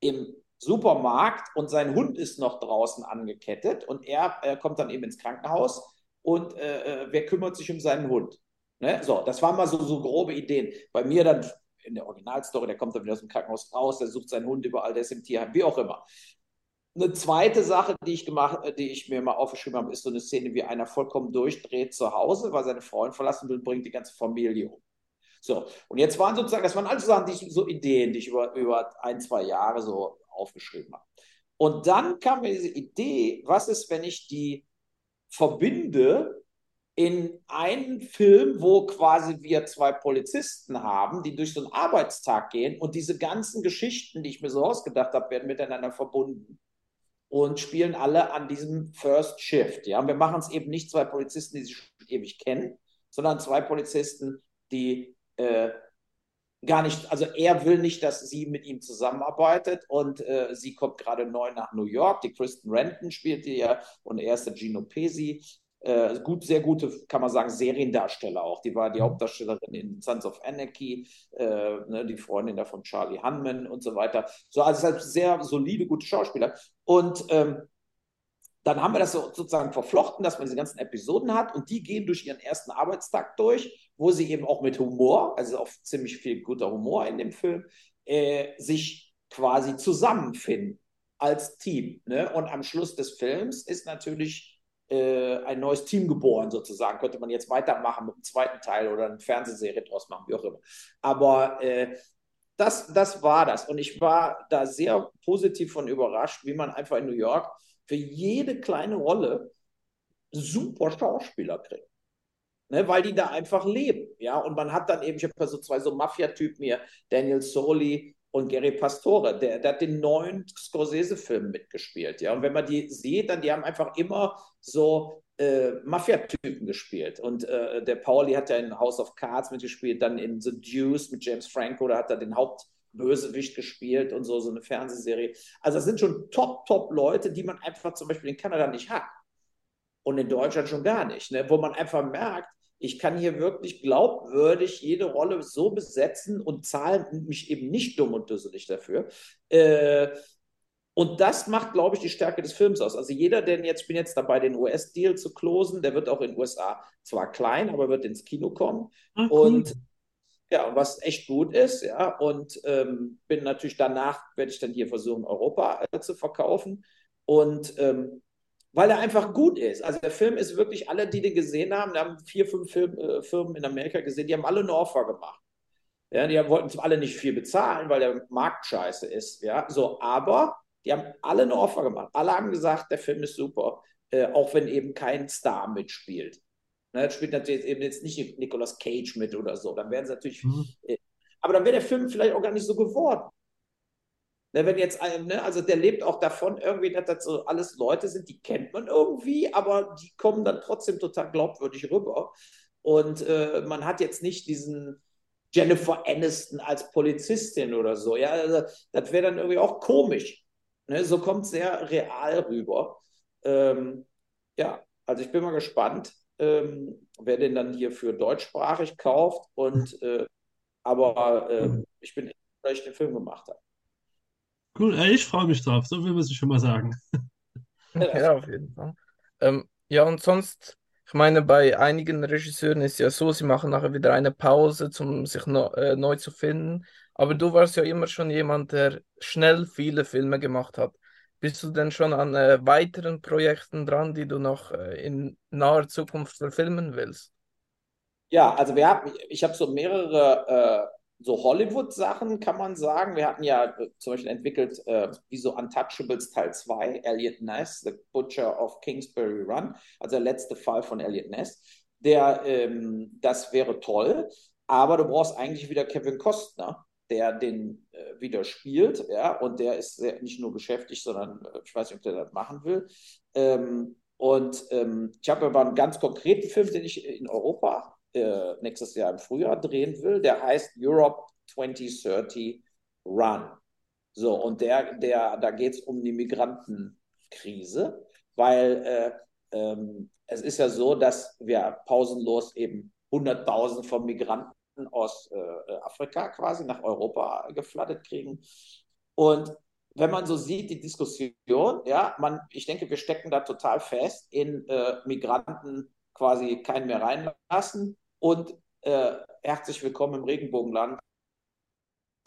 im Supermarkt und sein Hund ist noch draußen angekettet und er äh, kommt dann eben ins Krankenhaus und äh, äh, wer kümmert sich um seinen Hund? Ne? So, das waren mal so, so grobe Ideen. Bei mir dann in der Originalstory, der kommt dann wieder aus dem Krankenhaus raus, der sucht seinen Hund überall, der ist im Tierheim, wie auch immer. Eine zweite Sache, die ich gemacht, äh, die ich mir mal aufgeschrieben habe, ist so eine Szene, wie einer vollkommen durchdreht zu Hause, weil seine Freundin verlassen will, bringt die ganze Familie um. So, und jetzt waren sozusagen, das waren alles Sachen, die ich, so Ideen, die ich über, über ein, zwei Jahre so aufgeschrieben habe. Und dann kam mir diese Idee, was ist, wenn ich die verbinde in einen Film, wo quasi wir zwei Polizisten haben, die durch so einen Arbeitstag gehen und diese ganzen Geschichten, die ich mir so ausgedacht habe, werden miteinander verbunden und spielen alle an diesem First Shift. Ja, wir machen es eben nicht zwei Polizisten, die sich ewig kennen, sondern zwei Polizisten, die äh, gar nicht, also er will nicht, dass sie mit ihm zusammenarbeitet und äh, sie kommt gerade neu nach New York. Die Kristen Renton spielt die ja und er ist der Gino Pesi. Äh, gut, sehr gute, kann man sagen, Seriendarsteller auch. Die war die mhm. Hauptdarstellerin in Sons of Anarchy, äh, ne, die Freundin da von Charlie Hunman und so weiter. So, also halt sehr solide, gute Schauspieler. Und ähm, dann haben wir das so, sozusagen verflochten, dass man diese ganzen Episoden hat und die gehen durch ihren ersten Arbeitstag durch, wo sie eben auch mit Humor, also auch ziemlich viel guter Humor in dem Film, äh, sich quasi zusammenfinden als Team. Ne? Und am Schluss des Films ist natürlich äh, ein neues Team geboren, sozusagen. Könnte man jetzt weitermachen mit dem zweiten Teil oder eine Fernsehserie draus machen, wie auch immer. Aber äh, das, das war das. Und ich war da sehr positiv von überrascht, wie man einfach in New York für jede kleine Rolle super Schauspieler kriegt. Ne, weil die da einfach leben. Ja, und man hat dann eben, ich habe so zwei so Mafia-Typen hier, Daniel Soli und Gary Pastore, der, der hat den neuen Scorsese-Film mitgespielt. Ja, und wenn man die sieht, dann die haben einfach immer so äh, Mafia-Typen gespielt. Und äh, der Pauli hat ja in House of Cards mitgespielt, dann in The Deuce mit James Franco, da hat er den Haupt Bösewicht gespielt und so, so eine Fernsehserie. Also das sind schon top, top Leute, die man einfach zum Beispiel in Kanada nicht hat. Und in Deutschland schon gar nicht. Ne? Wo man einfach merkt, ich kann hier wirklich glaubwürdig jede Rolle so besetzen und zahlen mich eben nicht dumm und dusselig dafür. Äh, und das macht, glaube ich, die Stärke des Films aus. Also jeder, der jetzt, ich bin jetzt dabei, den US-Deal zu closen, der wird auch in den USA zwar klein, aber wird ins Kino kommen. Cool. Und ja, was echt gut ist, ja. Und ähm, bin natürlich danach, werde ich dann hier versuchen, Europa äh, zu verkaufen. Und ähm, weil er einfach gut ist. Also der Film ist wirklich, alle, die den gesehen haben, da haben vier, fünf Film, äh, Firmen in Amerika gesehen, die haben alle eine Offer gemacht. Ja, die wollten alle nicht viel bezahlen, weil der Markt scheiße ist. Ja, so, aber Die haben alle eine Offer gemacht. Alle haben gesagt, der Film ist super, äh, auch wenn eben kein Star mitspielt. Ne, spielt natürlich eben jetzt nicht Nicolas Cage mit oder so. Dann wären sie natürlich. Mhm. Äh, aber dann wäre der Film vielleicht auch gar nicht so geworden. Ne, wenn jetzt, ne, also der lebt auch davon irgendwie, dass das so alles Leute sind, die kennt man irgendwie, aber die kommen dann trotzdem total glaubwürdig rüber. Und äh, man hat jetzt nicht diesen Jennifer Aniston als Polizistin oder so. Ja, also, das wäre dann irgendwie auch komisch. Ne? So kommt es sehr real rüber. Ähm, ja, also ich bin mal gespannt, ähm, wer den dann hier für deutschsprachig kauft. Und äh, aber äh, ich bin weil ich den Film gemacht habe. Cool, ich freue mich drauf, so viel muss ich schon mal sagen. Ja, auf jeden Fall. Ähm, ja, und sonst, ich meine, bei einigen Regisseuren ist ja so, sie machen nachher wieder eine Pause, um sich no, äh, neu zu finden. Aber du warst ja immer schon jemand, der schnell viele Filme gemacht hat. Bist du denn schon an äh, weiteren Projekten dran, die du noch äh, in naher Zukunft verfilmen willst? Ja, also wir haben, ich habe so mehrere äh, so Hollywood-Sachen, kann man sagen. Wir hatten ja äh, zum Beispiel entwickelt, äh, wie so Untouchables Teil 2, Elliot Ness, The Butcher of Kingsbury Run, also der letzte Fall von Elliot Ness. Der, ähm, das wäre toll, aber du brauchst eigentlich wieder Kevin Costner, der den äh, wieder spielt, ja, und der ist sehr, nicht nur beschäftigt, sondern äh, ich weiß nicht, ob der das machen will. Ähm, und ähm, ich habe aber einen ganz konkreten Film, den ich in Europa äh, nächstes Jahr im Frühjahr drehen will. Der heißt Europe 2030 Run. So, und der, der, da geht es um die Migrantenkrise, weil äh, ähm, es ist ja so, dass wir pausenlos eben 100.000 von Migranten aus äh, Afrika quasi nach Europa geflattert kriegen. Und wenn man so sieht, die Diskussion, ja, man, ich denke, wir stecken da total fest in äh, Migranten quasi keinen mehr reinlassen, und äh, herzlich willkommen im Regenbogenland.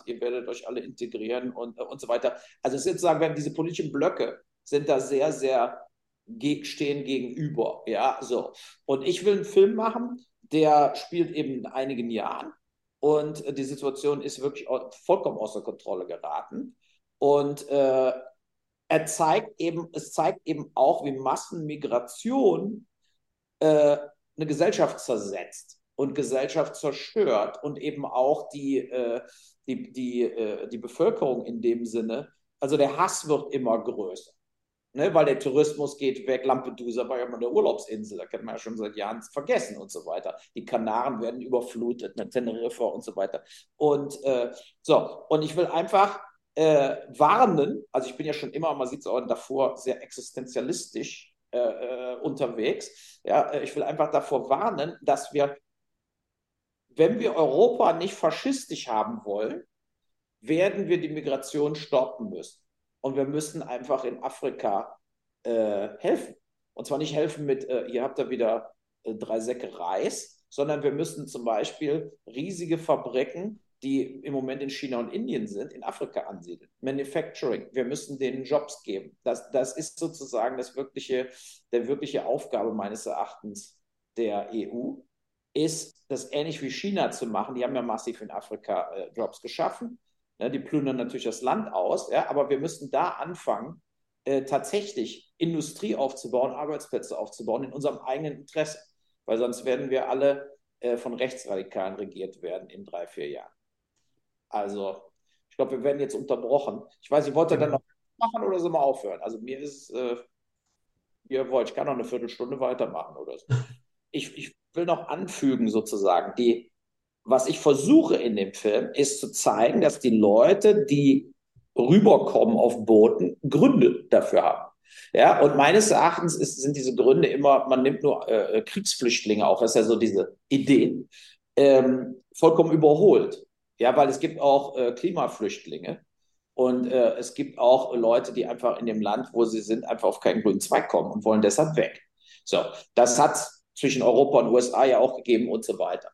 Ihr werdet euch alle integrieren und, äh, und so weiter. Also sozusagen, wenn diese politischen Blöcke sind da sehr, sehr ge stehen gegenüber. Ja, so. Und ich will einen Film machen, der spielt eben in einigen Jahren und die Situation ist wirklich vollkommen außer Kontrolle geraten. Und äh, er zeigt eben, es zeigt eben auch, wie Massenmigration äh, eine Gesellschaft zersetzt und Gesellschaft zerstört und eben auch die, äh, die, die, äh, die Bevölkerung in dem Sinne. Also der Hass wird immer größer. Ne, weil der Tourismus geht weg. Lampedusa war ja mal eine Urlaubsinsel, da kann man ja schon seit Jahren vergessen und so weiter. Die Kanaren werden überflutet, ne, Teneriffa und so weiter. Und äh, so, und ich will einfach äh, warnen, also ich bin ja schon immer, man sieht es auch davor, sehr existenzialistisch äh, äh unterwegs. Ja, äh, ich will einfach davor warnen, dass wir wenn wir Europa nicht faschistisch haben wollen, werden wir die Migration stoppen müssen. Und wir müssen einfach in Afrika äh, helfen. Und zwar nicht helfen mit, äh, ihr habt da wieder äh, drei Säcke Reis, sondern wir müssen zum Beispiel riesige Fabriken, die im Moment in China und Indien sind, in Afrika ansiedeln. Manufacturing, wir müssen denen Jobs geben. Das, das ist sozusagen das wirkliche, der wirkliche Aufgabe meines Erachtens der EU ist, das ähnlich wie China zu machen. Die haben ja massiv in Afrika äh, Jobs geschaffen. Ja, die plündern natürlich das Land aus, ja, aber wir müssen da anfangen, äh, tatsächlich Industrie aufzubauen, Arbeitsplätze aufzubauen in unserem eigenen Interesse. Weil sonst werden wir alle äh, von Rechtsradikalen regiert werden in drei, vier Jahren. Also, ich glaube, wir werden jetzt unterbrochen. Ich weiß, ich wollte dann noch machen oder so mal aufhören. Also mir ist, äh, ihr wollt, ich kann noch eine Viertelstunde weitermachen oder so. [laughs] Ich, ich will noch anfügen sozusagen, die, was ich versuche in dem Film, ist zu zeigen, dass die Leute, die rüberkommen auf Booten, Gründe dafür haben. Ja, und meines Erachtens ist, sind diese Gründe immer, man nimmt nur äh, Kriegsflüchtlinge auch, das ist ja so diese Idee, ähm, vollkommen überholt. Ja, weil es gibt auch äh, Klimaflüchtlinge und äh, es gibt auch Leute, die einfach in dem Land, wo sie sind, einfach auf keinen grünen Zweig kommen und wollen deshalb weg. So, das hat zwischen Europa und USA ja auch gegeben und so weiter.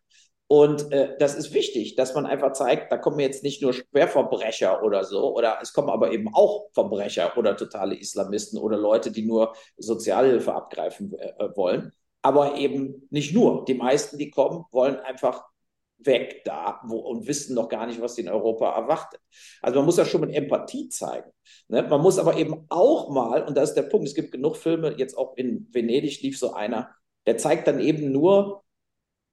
Und äh, das ist wichtig, dass man einfach zeigt, da kommen jetzt nicht nur Schwerverbrecher oder so, oder es kommen aber eben auch Verbrecher oder totale Islamisten oder Leute, die nur Sozialhilfe abgreifen äh, wollen. Aber eben nicht nur. Die meisten, die kommen, wollen einfach weg da wo, und wissen noch gar nicht, was sie in Europa erwartet. Also man muss ja schon mit Empathie zeigen. Ne? Man muss aber eben auch mal, und das ist der Punkt, es gibt genug Filme, jetzt auch in Venedig lief so einer, der zeigt dann eben nur,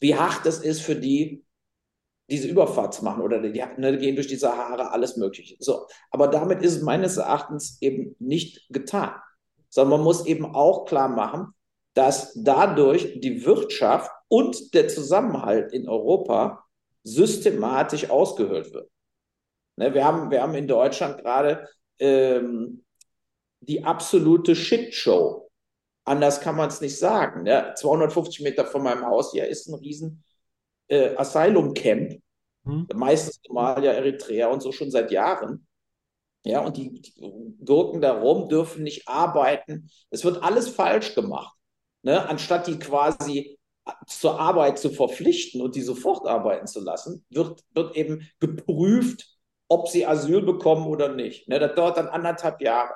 wie hart es ist für die, diese Überfahrt zu machen oder die, ne, gehen durch die Sahara, alles Mögliche. So, aber damit ist es meines Erachtens eben nicht getan, sondern man muss eben auch klar machen, dass dadurch die Wirtschaft und der Zusammenhalt in Europa systematisch ausgehöhlt wird. Ne, wir, haben, wir haben in Deutschland gerade ähm, die absolute Shitshow. Anders kann man es nicht sagen. Ne? 250 Meter von meinem Haus hier ist ein riesen äh, Asylum-Camp. Hm. Meistens Somalia, Eritrea und so schon seit Jahren. Ja, und die, die Gurken darum dürfen nicht arbeiten. Es wird alles falsch gemacht. Ne? Anstatt die quasi zur Arbeit zu verpflichten und die sofort arbeiten zu lassen, wird, wird eben geprüft, ob sie Asyl bekommen oder nicht. Ne, das dauert dann anderthalb Jahre.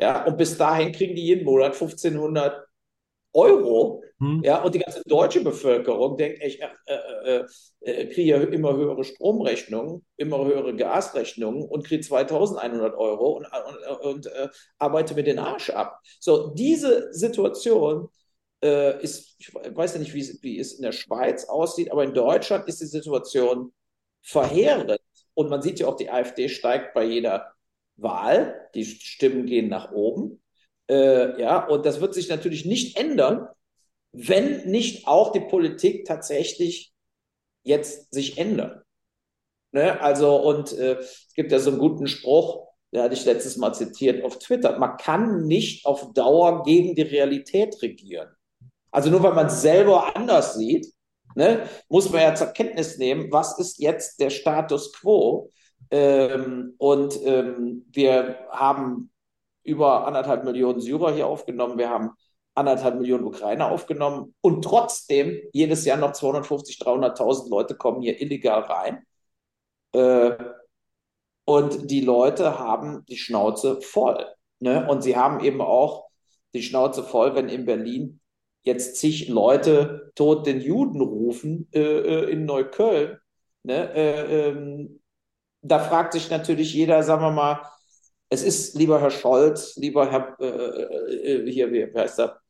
Ja, und bis dahin kriegen die jeden Monat 1500 Euro. Hm. Ja, und die ganze deutsche Bevölkerung denkt, ich äh, äh, äh, kriege immer höhere Stromrechnungen, immer höhere Gasrechnungen und kriege 2100 Euro und, und, und äh, arbeite mir den Arsch ab. So, diese Situation äh, ist, ich weiß ja nicht, wie, wie es in der Schweiz aussieht, aber in Deutschland ist die Situation verheerend. Und man sieht ja auch, die AfD steigt bei jeder Wahl. Die Stimmen gehen nach oben. Äh, ja, und das wird sich natürlich nicht ändern, wenn nicht auch die Politik tatsächlich jetzt sich ändert. Ne? Also, und äh, es gibt ja so einen guten Spruch, der hatte ich letztes Mal zitiert auf Twitter. Man kann nicht auf Dauer gegen die Realität regieren. Also nur weil man es selber anders sieht, ne, muss man ja zur Kenntnis nehmen, was ist jetzt der Status quo. Ähm, und ähm, wir haben über anderthalb Millionen Syrer hier aufgenommen, wir haben anderthalb Millionen Ukrainer aufgenommen und trotzdem jedes Jahr noch 250, 300.000 Leute kommen hier illegal rein. Äh, und die Leute haben die Schnauze voll. Ne? Und sie haben eben auch die Schnauze voll, wenn in Berlin jetzt zig Leute tot den Juden rufen äh, äh, in Neukölln. Ne? Äh, ähm, da fragt sich natürlich jeder, sagen wir mal, es ist lieber Herr Scholz, lieber Herr, äh, äh, hier, wie, heißt er?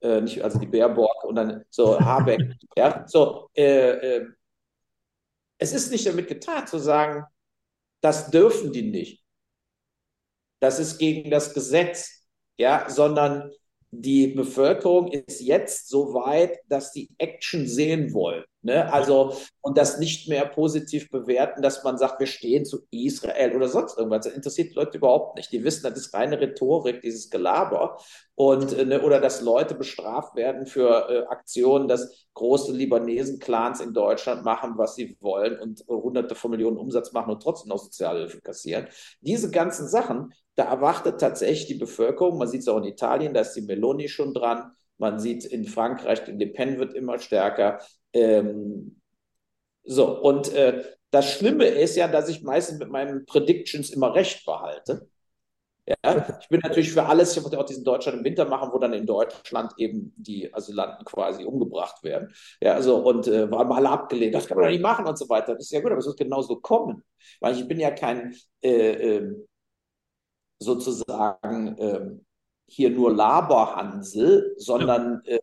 Äh, nicht, also die Baerbock und dann so Habeck. [laughs] ja, so, äh, es ist nicht damit getan zu sagen, das dürfen die nicht. Das ist gegen das Gesetz, ja, sondern die Bevölkerung ist jetzt so weit, dass die Action sehen wollen. Ne? Also, und das nicht mehr positiv bewerten, dass man sagt, wir stehen zu Israel oder sonst irgendwas. Das interessiert die Leute überhaupt nicht. Die wissen, das ist reine Rhetorik, dieses Gelaber. Und, äh, ne, oder dass Leute bestraft werden für äh, Aktionen, dass große Libanesen-Clans in Deutschland machen, was sie wollen und hunderte von Millionen Umsatz machen und trotzdem noch Sozialhilfe kassieren. Diese ganzen Sachen, da erwartet tatsächlich die Bevölkerung, man sieht es auch in Italien, da ist die Meloni schon dran, man sieht in Frankreich, die Le Pen wird immer stärker. Ähm, so, und äh, das Schlimme ist ja, dass ich meistens mit meinen Predictions immer recht behalte. Ja, ich bin natürlich für alles, ich wollte auch diesen Deutschland im Winter machen, wo dann in Deutschland eben die Asylanten quasi umgebracht werden. Ja, also und äh, war mal abgelehnt, das kann man doch nicht machen und so weiter. Das ist ja gut, aber es wird genauso kommen. Weil ich bin ja kein äh, äh, sozusagen ähm, hier nur Laberhansel, sondern äh,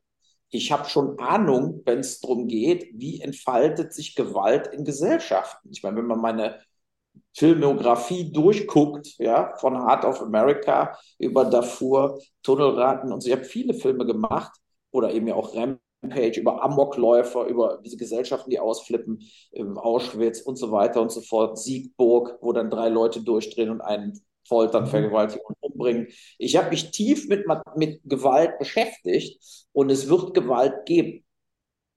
ich habe schon Ahnung, wenn es darum geht, wie entfaltet sich Gewalt in Gesellschaften. Ich meine, wenn man meine Filmografie durchguckt, ja, von Heart of America über Darfur, Tunnelraten und so. Ich habe viele Filme gemacht oder eben ja auch Rampage über Amokläufer, über diese Gesellschaften, die ausflippen, Auschwitz und so weiter und so fort, Siegburg, wo dann drei Leute durchdrehen und einen foltern, mhm. vergewaltigen und umbringen. Ich habe mich tief mit, mit Gewalt beschäftigt und es wird Gewalt geben.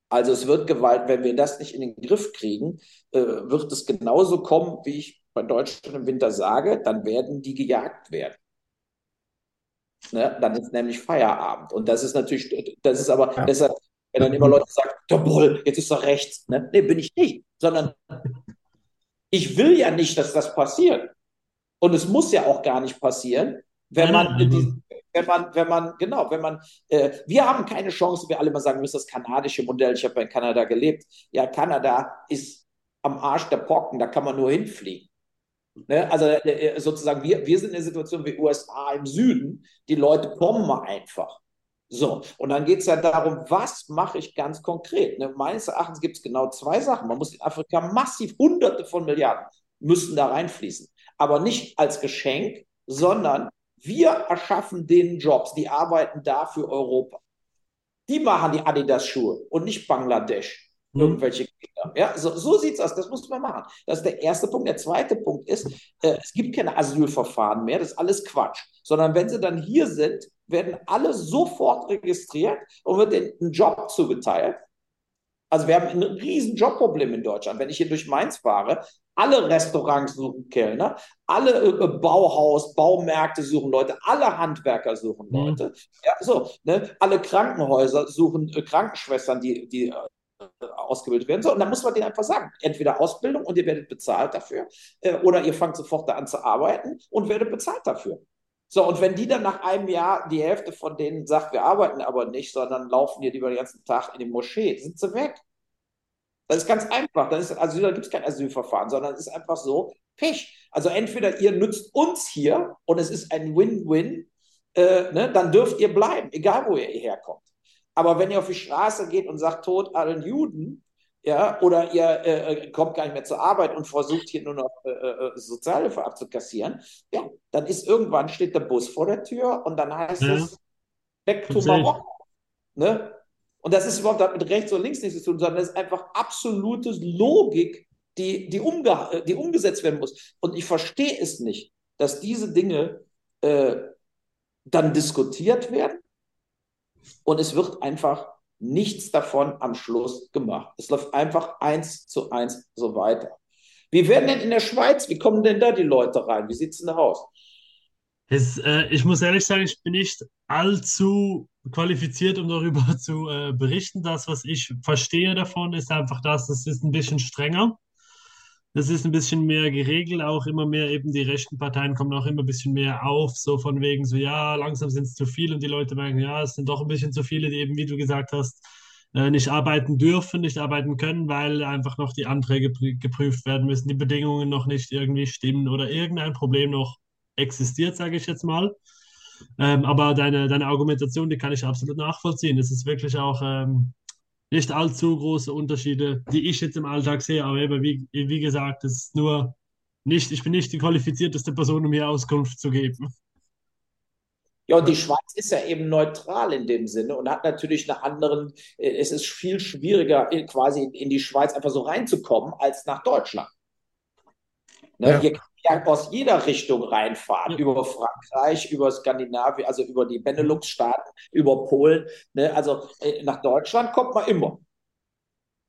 Also es wird Gewalt, wenn wir das nicht in den Griff kriegen, äh, wird es genauso kommen, wie ich bei Deutschland im Winter sage, dann werden die gejagt werden. Ne? Dann ist nämlich Feierabend. Und das ist natürlich, das ist aber ja. deshalb, wenn dann immer Leute sagen, der Bull, jetzt ist er rechts. Ne? Nee, bin ich nicht. Sondern ich will ja nicht, dass das passiert. Und es muss ja auch gar nicht passieren, wenn man, die, wenn man, wenn man, genau, wenn man, äh, wir haben keine Chance, wir alle mal sagen, wir müssen das kanadische Modell, ich habe in Kanada gelebt. Ja, Kanada ist am Arsch der Pocken, da kann man nur hinfliegen. Ne? Also äh, sozusagen, wir, wir sind in der Situation wie USA im Süden, die Leute kommen einfach. So, und dann geht es ja darum, was mache ich ganz konkret? Ne? Meines Erachtens gibt es genau zwei Sachen. Man muss in Afrika massiv Hunderte von Milliarden müssen da reinfließen. Aber nicht als Geschenk, sondern wir erschaffen denen Jobs, die arbeiten da für Europa. Die machen die Adidas-Schuhe und nicht Bangladesch. Mhm. Irgendwelche Kinder. Ja, so, so sieht es aus. Das muss man machen. Das ist der erste Punkt. Der zweite Punkt ist, äh, es gibt keine Asylverfahren mehr. Das ist alles Quatsch. Sondern wenn sie dann hier sind, werden alle sofort registriert und wird ihnen ein Job zugeteilt. Also wir haben ein riesen Jobproblem in Deutschland. Wenn ich hier durch Mainz fahre, alle Restaurants suchen Kellner, alle äh, Bauhaus, Baumärkte suchen Leute, alle Handwerker suchen mhm. Leute. Mhm. Ja, so, ne? Alle Krankenhäuser suchen äh, Krankenschwestern, die, die äh, ausgebildet werden. So, und dann muss man denen einfach sagen, entweder Ausbildung und ihr werdet bezahlt dafür, äh, oder ihr fangt sofort da an zu arbeiten und werdet bezahlt dafür. So, und wenn die dann nach einem Jahr, die Hälfte von denen sagt, wir arbeiten aber nicht, sondern laufen hier lieber den ganzen Tag in die Moschee, sind sie weg. Das ist ganz einfach. Dann ist, also da gibt es kein Asylverfahren, sondern es ist einfach so, Pech. Also entweder ihr nützt uns hier und es ist ein Win-Win, äh, ne, dann dürft ihr bleiben, egal wo ihr herkommt. Aber wenn ihr auf die Straße geht und sagt, tot allen Juden, ja, oder ihr äh, äh, kommt gar nicht mehr zur Arbeit und versucht hier nur noch äh, äh, Sozialhilfe abzukassieren, ja, dann ist irgendwann steht der Bus vor der Tür und dann heißt ja. es back to Marokko. Ne? Und das ist überhaupt mit rechts und links nichts zu tun, sondern das ist einfach absolute Logik, die, die, umge die umgesetzt werden muss. Und ich verstehe es nicht, dass diese Dinge äh, dann diskutiert werden und es wird einfach nichts davon am Schluss gemacht. Es läuft einfach eins zu eins so weiter. Wie werden denn in der Schweiz, wie kommen denn da die Leute rein? Wie sieht es denn aus? Es, äh, ich muss ehrlich sagen, ich bin nicht allzu qualifiziert, um darüber [laughs] zu äh, berichten. Das, was ich verstehe davon, ist einfach das, es ist ein bisschen strenger. Das ist ein bisschen mehr geregelt, auch immer mehr eben die rechten Parteien kommen auch immer ein bisschen mehr auf, so von wegen so, ja, langsam sind es zu viele und die Leute merken, ja, es sind doch ein bisschen zu viele, die eben, wie du gesagt hast, äh, nicht arbeiten dürfen, nicht arbeiten können, weil einfach noch die Anträge geprüft werden müssen, die Bedingungen noch nicht irgendwie stimmen oder irgendein Problem noch existiert, sage ich jetzt mal. Ähm, aber deine, deine Argumentation, die kann ich absolut nachvollziehen. Es ist wirklich auch ähm, nicht allzu große Unterschiede, die ich jetzt im Alltag sehe. Aber eben, wie, wie gesagt, es ist nur nicht, ich bin nicht die qualifizierteste Person, um hier Auskunft zu geben. Ja, und die Schweiz ist ja eben neutral in dem Sinne und hat natürlich einen anderen, äh, es ist viel schwieriger, quasi in die Schweiz einfach so reinzukommen, als nach Deutschland. Ne? Ja. Hier ja aus jeder Richtung reinfahren, über Frankreich, über Skandinavien, also über die Benelux-Staaten, über Polen. Ne? Also äh, nach Deutschland kommt man immer.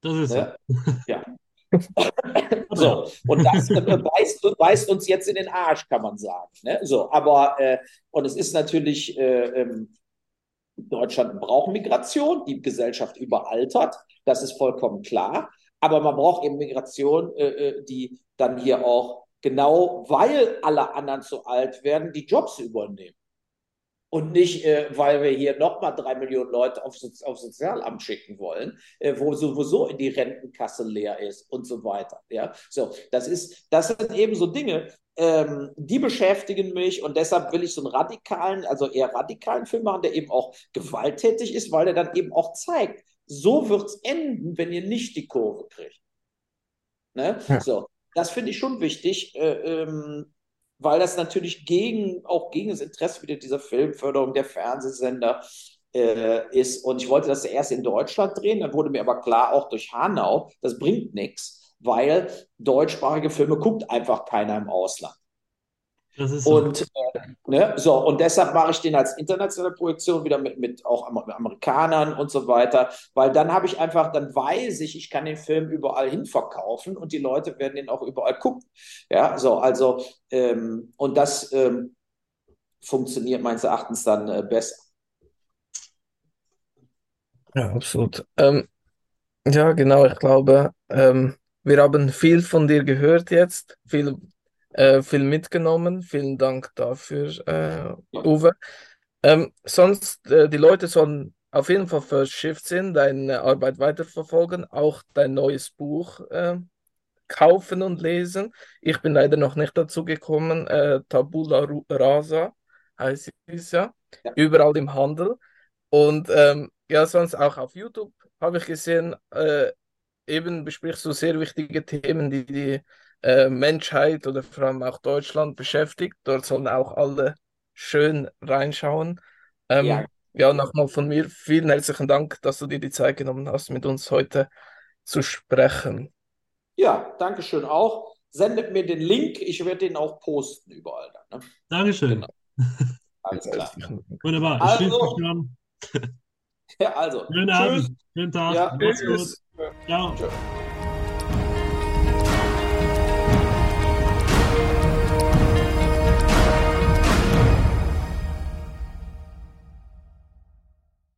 Das ist ne? so. [laughs] Ja. [laughs] so, und das äh, beißt, beißt, uns jetzt in den Arsch, kann man sagen. Ne? So, aber, äh, und es ist natürlich, äh, ähm, Deutschland braucht Migration, die Gesellschaft überaltert, das ist vollkommen klar. Aber man braucht eben Migration, äh, äh die dann hier auch genau weil alle anderen zu alt werden, die Jobs übernehmen. Und nicht, äh, weil wir hier nochmal drei Millionen Leute auf, auf Sozialamt schicken wollen, äh, wo sowieso in die Rentenkasse leer ist und so weiter. Ja, so, das ist, das sind eben so Dinge, ähm, die beschäftigen mich und deshalb will ich so einen radikalen, also eher radikalen Film machen, der eben auch gewalttätig ist, weil er dann eben auch zeigt, so wird es enden, wenn ihr nicht die Kurve kriegt. Ne? Ja. So, das finde ich schon wichtig, äh, ähm, weil das natürlich gegen, auch gegen das Interesse wieder dieser Filmförderung der Fernsehsender äh, ist. Und ich wollte das erst in Deutschland drehen, dann wurde mir aber klar, auch durch Hanau, das bringt nichts, weil deutschsprachige Filme guckt einfach keiner im Ausland. So. Und, äh, ne, so, und deshalb mache ich den als internationale Projektion wieder mit, mit auch Amerikanern und so weiter, weil dann habe ich einfach, dann weiß ich, ich kann den Film überall hin verkaufen und die Leute werden den auch überall gucken. Ja, so, also, ähm, und das ähm, funktioniert meines Erachtens dann äh, besser. Ja, absolut. Ähm, ja, genau, ich glaube, ähm, wir haben viel von dir gehört jetzt, viel äh, viel mitgenommen. Vielen Dank dafür, äh, Uwe. Ähm, sonst, äh, die Leute sollen auf jeden Fall verschifft sind, deine Arbeit weiterverfolgen, auch dein neues Buch äh, kaufen und lesen. Ich bin leider noch nicht dazu gekommen. Äh, Tabula Rasa heißt es ja. ja. Überall im Handel. Und ähm, ja, sonst auch auf YouTube habe ich gesehen, äh, eben besprichst du sehr wichtige Themen, die die äh, Menschheit oder vor allem auch Deutschland beschäftigt. Dort sollen auch alle schön reinschauen. Ähm, ja. ja, nochmal von mir vielen herzlichen Dank, dass du dir die Zeit genommen hast, mit uns heute zu sprechen. Ja, danke schön auch. Sendet mir den Link, ich werde den auch posten überall. Dann, ne? Dankeschön. Genau. [laughs] Alles klar. Wunderbar. Also, [laughs] ja, also. Schönen Abend, schönen Tag. Ja, tschüss. Ciao. Ciao.